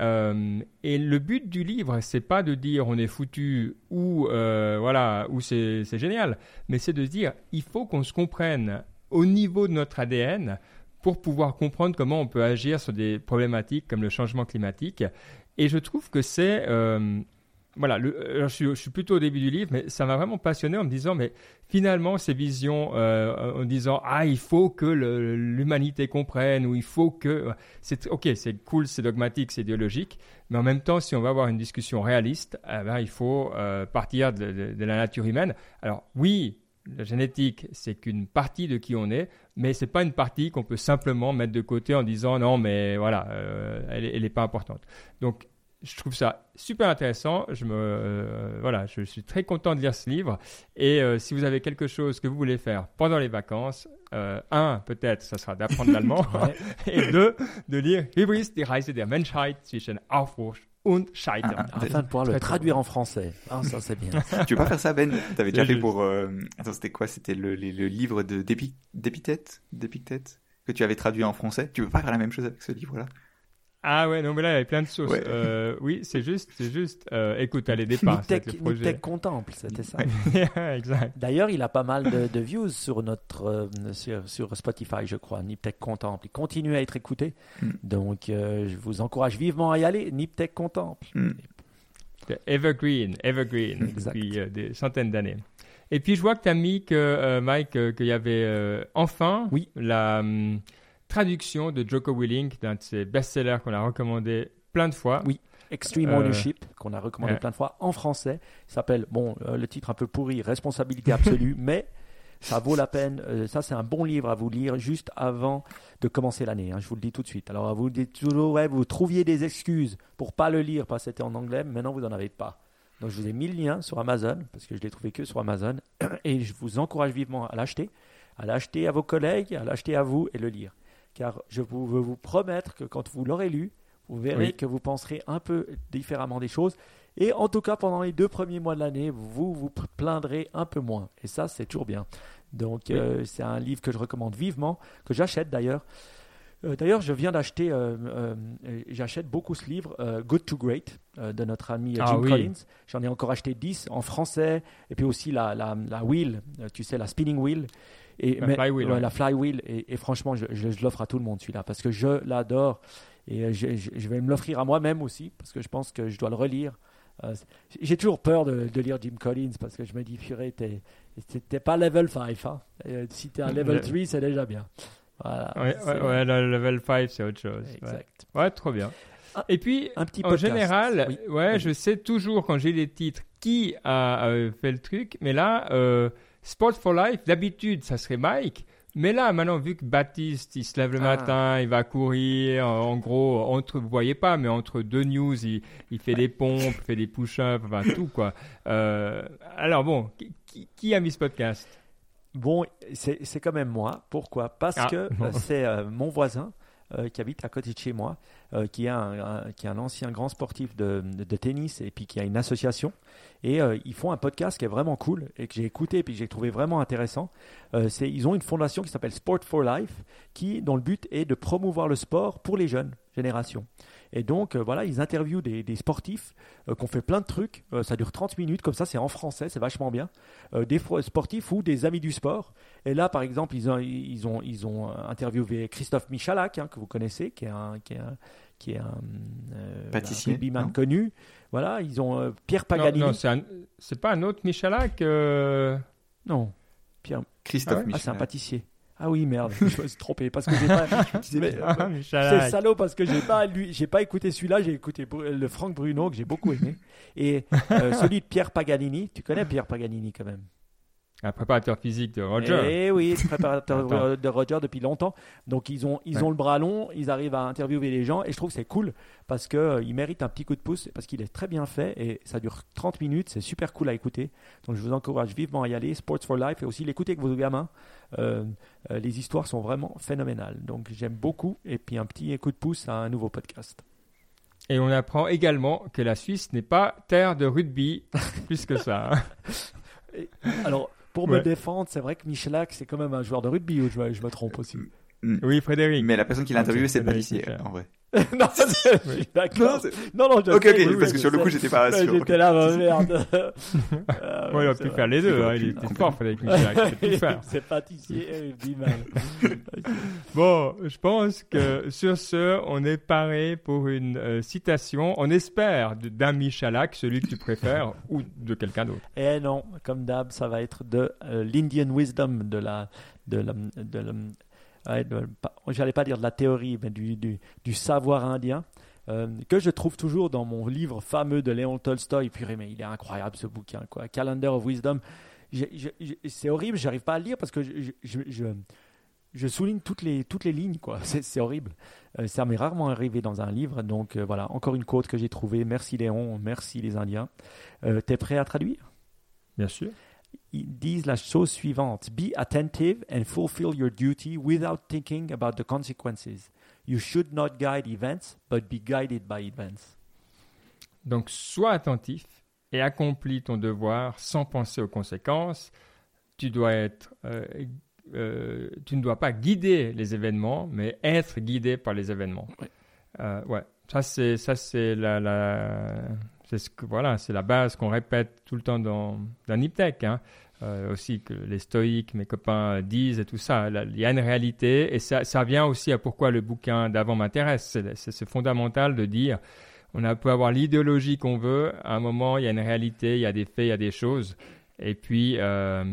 Euh, et le but du livre, c'est pas de dire on est foutu ou euh, voilà ou c'est génial, mais c'est de dire il faut qu'on se comprenne au niveau de notre ADN pour pouvoir comprendre comment on peut agir sur des problématiques comme le changement climatique. Et je trouve que c'est... euh, voilà, alors je, suis, plutôt au début du livre, mais ça m'a vraiment passionné en me disant, mais finalement, ces visions, euh, en disant, ah, il faut que l'humanité comprenne, ou il faut que... c'est Ok, c'est cool, c'est dogmatique, c'est idéologique, mais en même temps, si on va avoir une discussion réaliste, eh ben, il faut euh, partir de la nature humaine. Alors oui, la génétique, c'est qu'une partie de qui on est, mais c'est pas une partie qu'on peut simplement mettre de côté en disant non, mais voilà, euh, elle n'est pas importante. Donc, je trouve ça super intéressant. Je me, euh, voilà, je suis très content de lire ce livre. Et euh, si vous avez quelque chose que vous voulez faire pendant les vacances, un, peut-être, ça sera d'apprendre l'allemand, et deux, de lire Hybris, die Reise der Menschheit zwischen Aufbruch und Scheitern. Ah, Afin de pouvoir le traduire en français. Ah, ça c'est bien. tu veux pas faire ça, Ben T'avais déjà fait pour. euh, Attends, c'était quoi? C'était le, le, le livre de D'Épictète Que tu avais traduit en français? Tu veux pas faire la même chose avec ce livre-là? Ah ouais, non, mais là, il y avait plein de. Ouais. Euh, oui, c'est juste, c'est juste. Euh, écoute, à les départs, c'est Niptech, le projet. Niptech contemple, c'était ça. exact. D'ailleurs, il a pas mal de, de views sur notre euh, sur, sur Spotify, je crois. Niptech contemple. Il continue à être écouté. Mm. Donc, euh, je vous encourage vivement à y aller. Niptech contemple. Mm. Evergreen, Evergreen, Exact. depuis euh, des centaines d'années. Et puis, je vois que tu as mis, que, euh, Mike, qu'il y avait euh, enfin Oui. la hum, traduction de Joko Willink, d'un de ses best-sellers qu'on a recommandé plein de fois. Oui. Extreme Euh, Ownership, qu'on a recommandé ouais. plein de fois en français. Il s'appelle, bon, euh, le titre un peu pourri, Responsabilité absolue, mais ça vaut la peine. Euh, ça, c'est un bon livre à vous lire juste avant de commencer l'année. hein, je vous le dis tout de suite. Alors, vous dites toujours, ouais, vous trouviez des excuses pour pas le lire parce que c'était en anglais. Maintenant, vous n'en avez pas. Donc, je vous ai mis le lien sur Amazon parce que je l'ai trouvé que sur Amazon. Et je vous encourage vivement à l'acheter, à l'acheter à vos collègues, à l'acheter à vous et le lire. Car je vous, veux vous promettre que quand vous l'aurez lu, vous verrez Oui. que vous penserez un peu différemment des choses. Et en tout cas, pendant les deux premiers mois de l'année, vous vous plaindrez un peu moins. Et ça, c'est toujours bien. Donc, Oui. euh, c'est un livre que je recommande vivement, que j'achète d'ailleurs. Euh, d'ailleurs, je viens d'acheter, euh, j'achète beaucoup ce livre, Good to Great, de notre ami Ah Jim oui. Collins. J'en ai encore acheté 10 en français, et puis aussi la, la, la wheel, tu sais, la spinning wheel. Et, La flywheel, ouais, ouais. La flywheel. Et, et franchement, je, je- je l'offre à tout le monde, celui-là, parce que je l'adore. Et euh, je, vais me l'offrir à moi-même aussi, parce que je pense que je dois le relire. Euh, j'ai toujours peur de, de lire Jim Collins, parce que je me dis, purée, t'es pas level 5. Hein. Euh, si t'es un level Le- 3, c'est déjà bien. Voilà. Ouais, C'est- ouais, ouais, le level 5, c'est autre chose. Exact. Ouais, trop bien. Ah, Et puis, Un petit en podcast. général, Oui. ouais, Oui. je sais toujours quand j'ai les titres qui a euh, fait le truc, mais là, euh, Sport for Life, d'habitude, ça serait Mike. Mais là, maintenant, vu que Baptiste, il se lève le Ah. matin, il va courir, en gros, entre, vous voyez pas, mais entre deux news, il, il fait des pompes, il fait des push-ups, enfin tout, quoi. Euh, alors bon, qui, a mis ce podcast? Bon, c'est quand même moi. Pourquoi? Parce Ah, que bon. euh, c'est euh, mon voisin euh, qui habite à côté de chez moi, euh, qui, est un, qui est un ancien grand sportif de, de- tennis et puis qui a une association. Et euh, ils font un podcast qui est vraiment cool et que j'ai écouté et que j'ai trouvé vraiment intéressant. C'est- ils ont une fondation qui s'appelle Sport for Life, qui dont le but est de promouvoir le sport pour les jeunes générations. Et donc, euh, voilà, ils interviewent des, des sportifs euh, qui ont fait plein de trucs. Euh, ça dure 30 minutes, comme ça, c'est en français, c'est vachement bien. Euh, des sportifs ou des amis du sport. Et là, par exemple, ils ont, ils ont, ils ont interviewé Christophe Michalak, hein, que vous connaissez, qui est un, qui est un, qui est un euh, Pâtissier, un connu. Voilà, ils ont euh, Pierre Paganini. non, c'est pas un autre Michalak euh, Non, Pierre. Christophe Ah ouais? Ah, c'est un pâtissier. Ah oui, merde, je me suis trompé parce que j'ai pas. Mais, euh, Ah, c'est salaud parce que j'ai pas lui, j'ai pas écouté celui-là, j'ai écouté Bru- le Franck Bruno que j'ai beaucoup aimé et euh, celui de Pierre Paganini. Tu connais Pierre Paganini quand même? Un préparateur physique de Roger. Eh oui, préparateur de Roger depuis longtemps. Donc ils ont ils Ouais. ont le bras long, ils arrivent à interviewer les gens et je trouve que c'est cool parce que euh, mérite un petit coup de pouce parce qu'il est très bien fait et ça dure 30 minutes, c'est super cool à écouter. Donc je vous encourage vivement à y aller, Sports for Life et aussi l'écouter avec vos gamins. Euh, euh, les histoires sont vraiment phénoménales. Donc j'aime beaucoup et puis un petit coup de pouce à un nouveau podcast. Et on apprend également que la Suisse n'est pas terre de rugby, plus que ça. hein. Alors pour Ouais. me défendre, c'est vrai que Michelak c'est quand même un joueur de rugby ou je, me- je me trompe aussi. Oui, Frédéric. Mais la personne qui l'a interviewé, c'est le pâtissier, en vrai. non, je suis d'accord. Non, non, je Ok, ok, oui, parce que sur le coup, j'étais pas sûr. J'étais là, bah, merde. Euh, Ouais, il a c'est pu faire les deux. Il hein, aurait Il était fort. Il peut tout faire. C'est pâtissier et rugbyman. Bon, je pense que sur ce, on est paré pour une euh, citation. On espère de- d'un Michalak, celui que tu préfères, ou de quelqu'un d'autre. Et non, comme d'hab, ça va être de euh, l'Indian Wisdom, de la, de la, de la- j'allais pas dire de la théorie, mais du, du, savoir indien, euh, que je trouve toujours dans mon livre fameux de Léon Tolstoï. Purée, mais il est incroyable ce bouquin, quoi. Calendar of Wisdom. C'est horrible, j'arrive pas à le lire parce que je, je, souligne toutes les, toutes les lignes, quoi. C'est horrible. Euh, ça m'est rarement arrivé dans un livre, donc euh, voilà, encore une quote que j'ai trouvée. Merci Léon, merci les Indiens. T'es prêt à traduire? Bien sûr. Ils disent la chose suivante Be attentive and fulfill your duty without thinking about the consequences. You should not guide events, but be guided by events. Donc, sois attentif et accomplis ton devoir sans penser aux conséquences. Tu dois être, euh, euh, tu ne dois pas guider les événements, mais être guidé par les événements. Ouais. Euh, ouais, ça c'est ça c'est la, la c'est ce voilà, la base qu'on répète tout le temps dans dans Niptech. Hein. Euh, aussi que les stoïques, mes copains disent et tout ça. Il y a une réalité et ça, ça vient aussi à pourquoi le bouquin d'avant m'intéresse. C'est fondamental de dire on peut avoir l'idéologie qu'on veut. À un moment, il y a une réalité, il y a des faits, il y a des choses. Et puis, euh,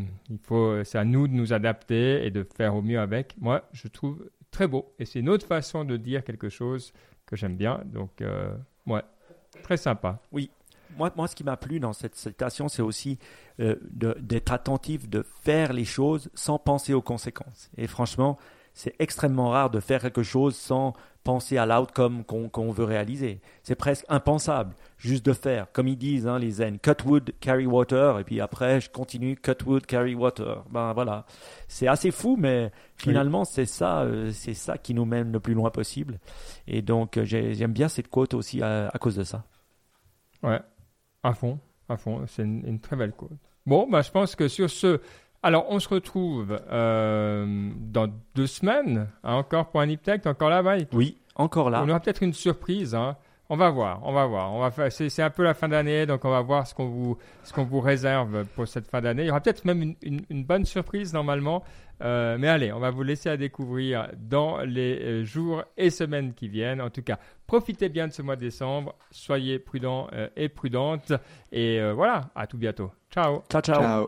c'est à nous de nous adapter et de faire au mieux avec. Moi, je trouve très beau. Et c'est une autre façon de dire quelque chose que j'aime bien. Donc, euh, ouais, très sympa. Oui. Moi, moi, ce qui m'a plu dans cette citation, c'est aussi euh, d'être attentif, de faire les choses sans penser aux conséquences. Et franchement, c'est extrêmement rare de faire quelque chose sans penser à l'outcome qu'on veut réaliser. C'est presque impensable, juste de faire. Comme ils disent, hein, les zen, cut wood, carry water, et puis après, je continue, cut wood, carry water. Ben voilà. C'est assez fou, mais finalement, c'est ça, euh, c'est ça qui nous mène le plus loin possible. Et donc, euh, j'aime bien cette quote aussi à, cause de ça. Ouais, à fond, à fond. C'est une, très belle quote. Bon, bah, je pense que sur ce, alors, on se retrouve euh, dans deux semaines, hein, encore pour un Iptech, encore là, Mike? Oui, encore là. On aura peut-être une surprise. Hein. On va voir, on va voir. On va faire, c'est, un peu la fin d'année, donc on va voir ce qu'on vous, ce qu'on vous réserve pour cette fin d'année. Il y aura peut-être même une, bonne surprise normalement. Euh, mais allez, on va vous laisser à découvrir dans les euh, jours et semaines qui viennent. En tout cas, profitez bien de ce mois de décembre. Soyez prudents et prudentes. Et voilà, à tout bientôt. Ciao. Ciao, ciao. ciao.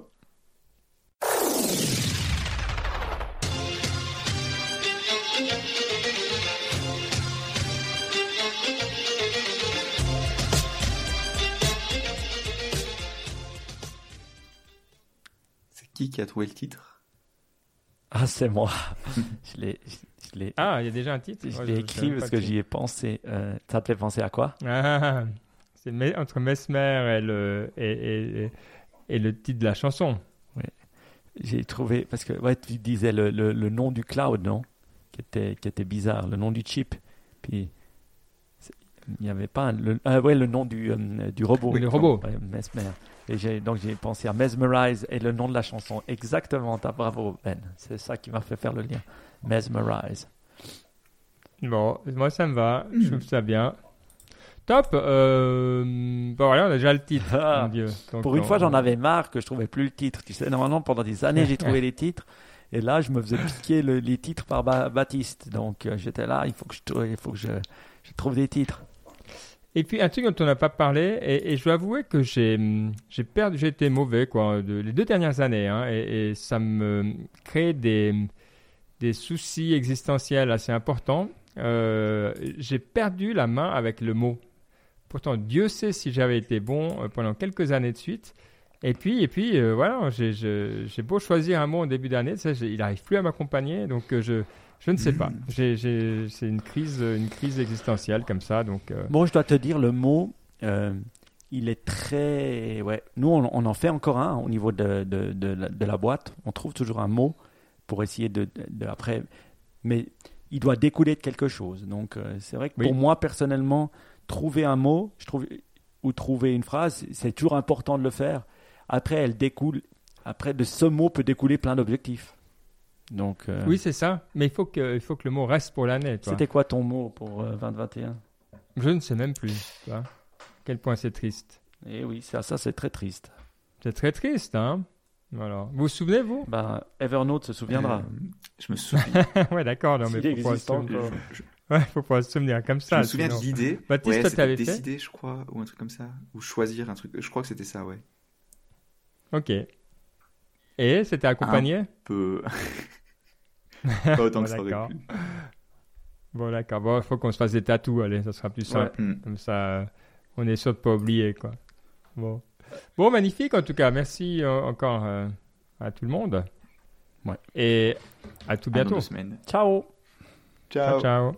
Qui qui a trouvé le titre? Ah, c'est moi. je ah, il y a déjà un titre? Je l'ai écrit parce que j'y ai pensé. Euh, ça te fait penser à quoi? Ah, C'est entre Mesmer et le, et, et, le titre de la chanson. Oui. J'ai trouvé. Parce que ouais, tu disais le, le, nom du cloud, non? Qui était, qui était bizarre, le nom du chip. Puis il n'y avait pas le, ah, ouais, le nom du, euh, du robot. Oui, le robot. Mesmer. Et donc j'ai pensé à Mesmerize et le nom de la chanson. Exactement, t'as bravo Ben. C'est ça qui m'a fait faire le lien. Mesmerize. Bon, moi ça me va. Je trouve ça bien. Top. Euh, bon, voilà, on a déjà le titre. Ah, Dieu. pour une fois, j'en avais marre que je trouvais plus le titre. Tu sais, normalement, pendant des années, j'ai trouvé les titres. Et là, je me faisais piquer les titres par Baptiste. Donc, euh, j'étais là, il faut que je, il faut que je, je trouve des titres. Et puis un truc dont on n'a pas parlé, et, je dois avouer que j'ai perdu, j'ai été mauvais quoi, les deux dernières années, hein, et, ça me crée des des soucis existentiels assez importants. Euh, j'ai perdu la main avec le mot. Pourtant, Dieu sait si j'avais été bon euh, pendant quelques années de suite. Et puis, et puis euh, voilà, j'ai beau choisir un mot au début d'année, il n'arrive plus à m'accompagner, donc je je ne sais pas. c'est une crise, une crise existentielle comme ça. Donc, euh. Bon, je dois te dire, le mot, euh, il est très. Ouais. Nous, on, en fait encore un au niveau de, de, de, la, boîte. On trouve toujours un mot pour essayer de. après, mais il doit découler de quelque chose. Donc, euh, c'est vrai que pour moi, personnellement, trouver un mot je trouve, ou trouver une phrase, c'est toujours important de le faire. Après, elle découle. Après, de ce mot peut découler plein d'objectifs. Donc, euh, Oui, c'est ça. Mais il faut, que, il faut que le mot reste pour l'année. C'était quoi ton mot pour 2021 euh, Je ne sais même plus. Tu Quel point c'est triste. Eh oui, ça, ça c'est très triste. C'est très triste, hein voilà. Vous vous souvenez, vous? Bah, Evernote se souviendra. Euh, je me souviens. ouais, d'accord. Non, mais faut pas se souvenir. Ouais, faut pas se souvenir comme ça. Je me souviens de l'idée. Baptiste, ouais, toi, t'avais fait? décider, je crois, ou un truc comme ça, ou choisir un truc. Je crois que c'était ça, ouais. Ok. Et c'était accompagné? Un peu. Pas autant que ça Bon, d'accord. Bon, il faut qu'on se fasse des tatous, allez, ça sera plus simple. Mm. Comme ça, on est sûr de pas oublier, quoi. Bon. Bon, magnifique, en tout cas. Merci euh, encore euh, à tout le monde. Ouais. Et à tout bientôt. Ciao. Ciao. ciao.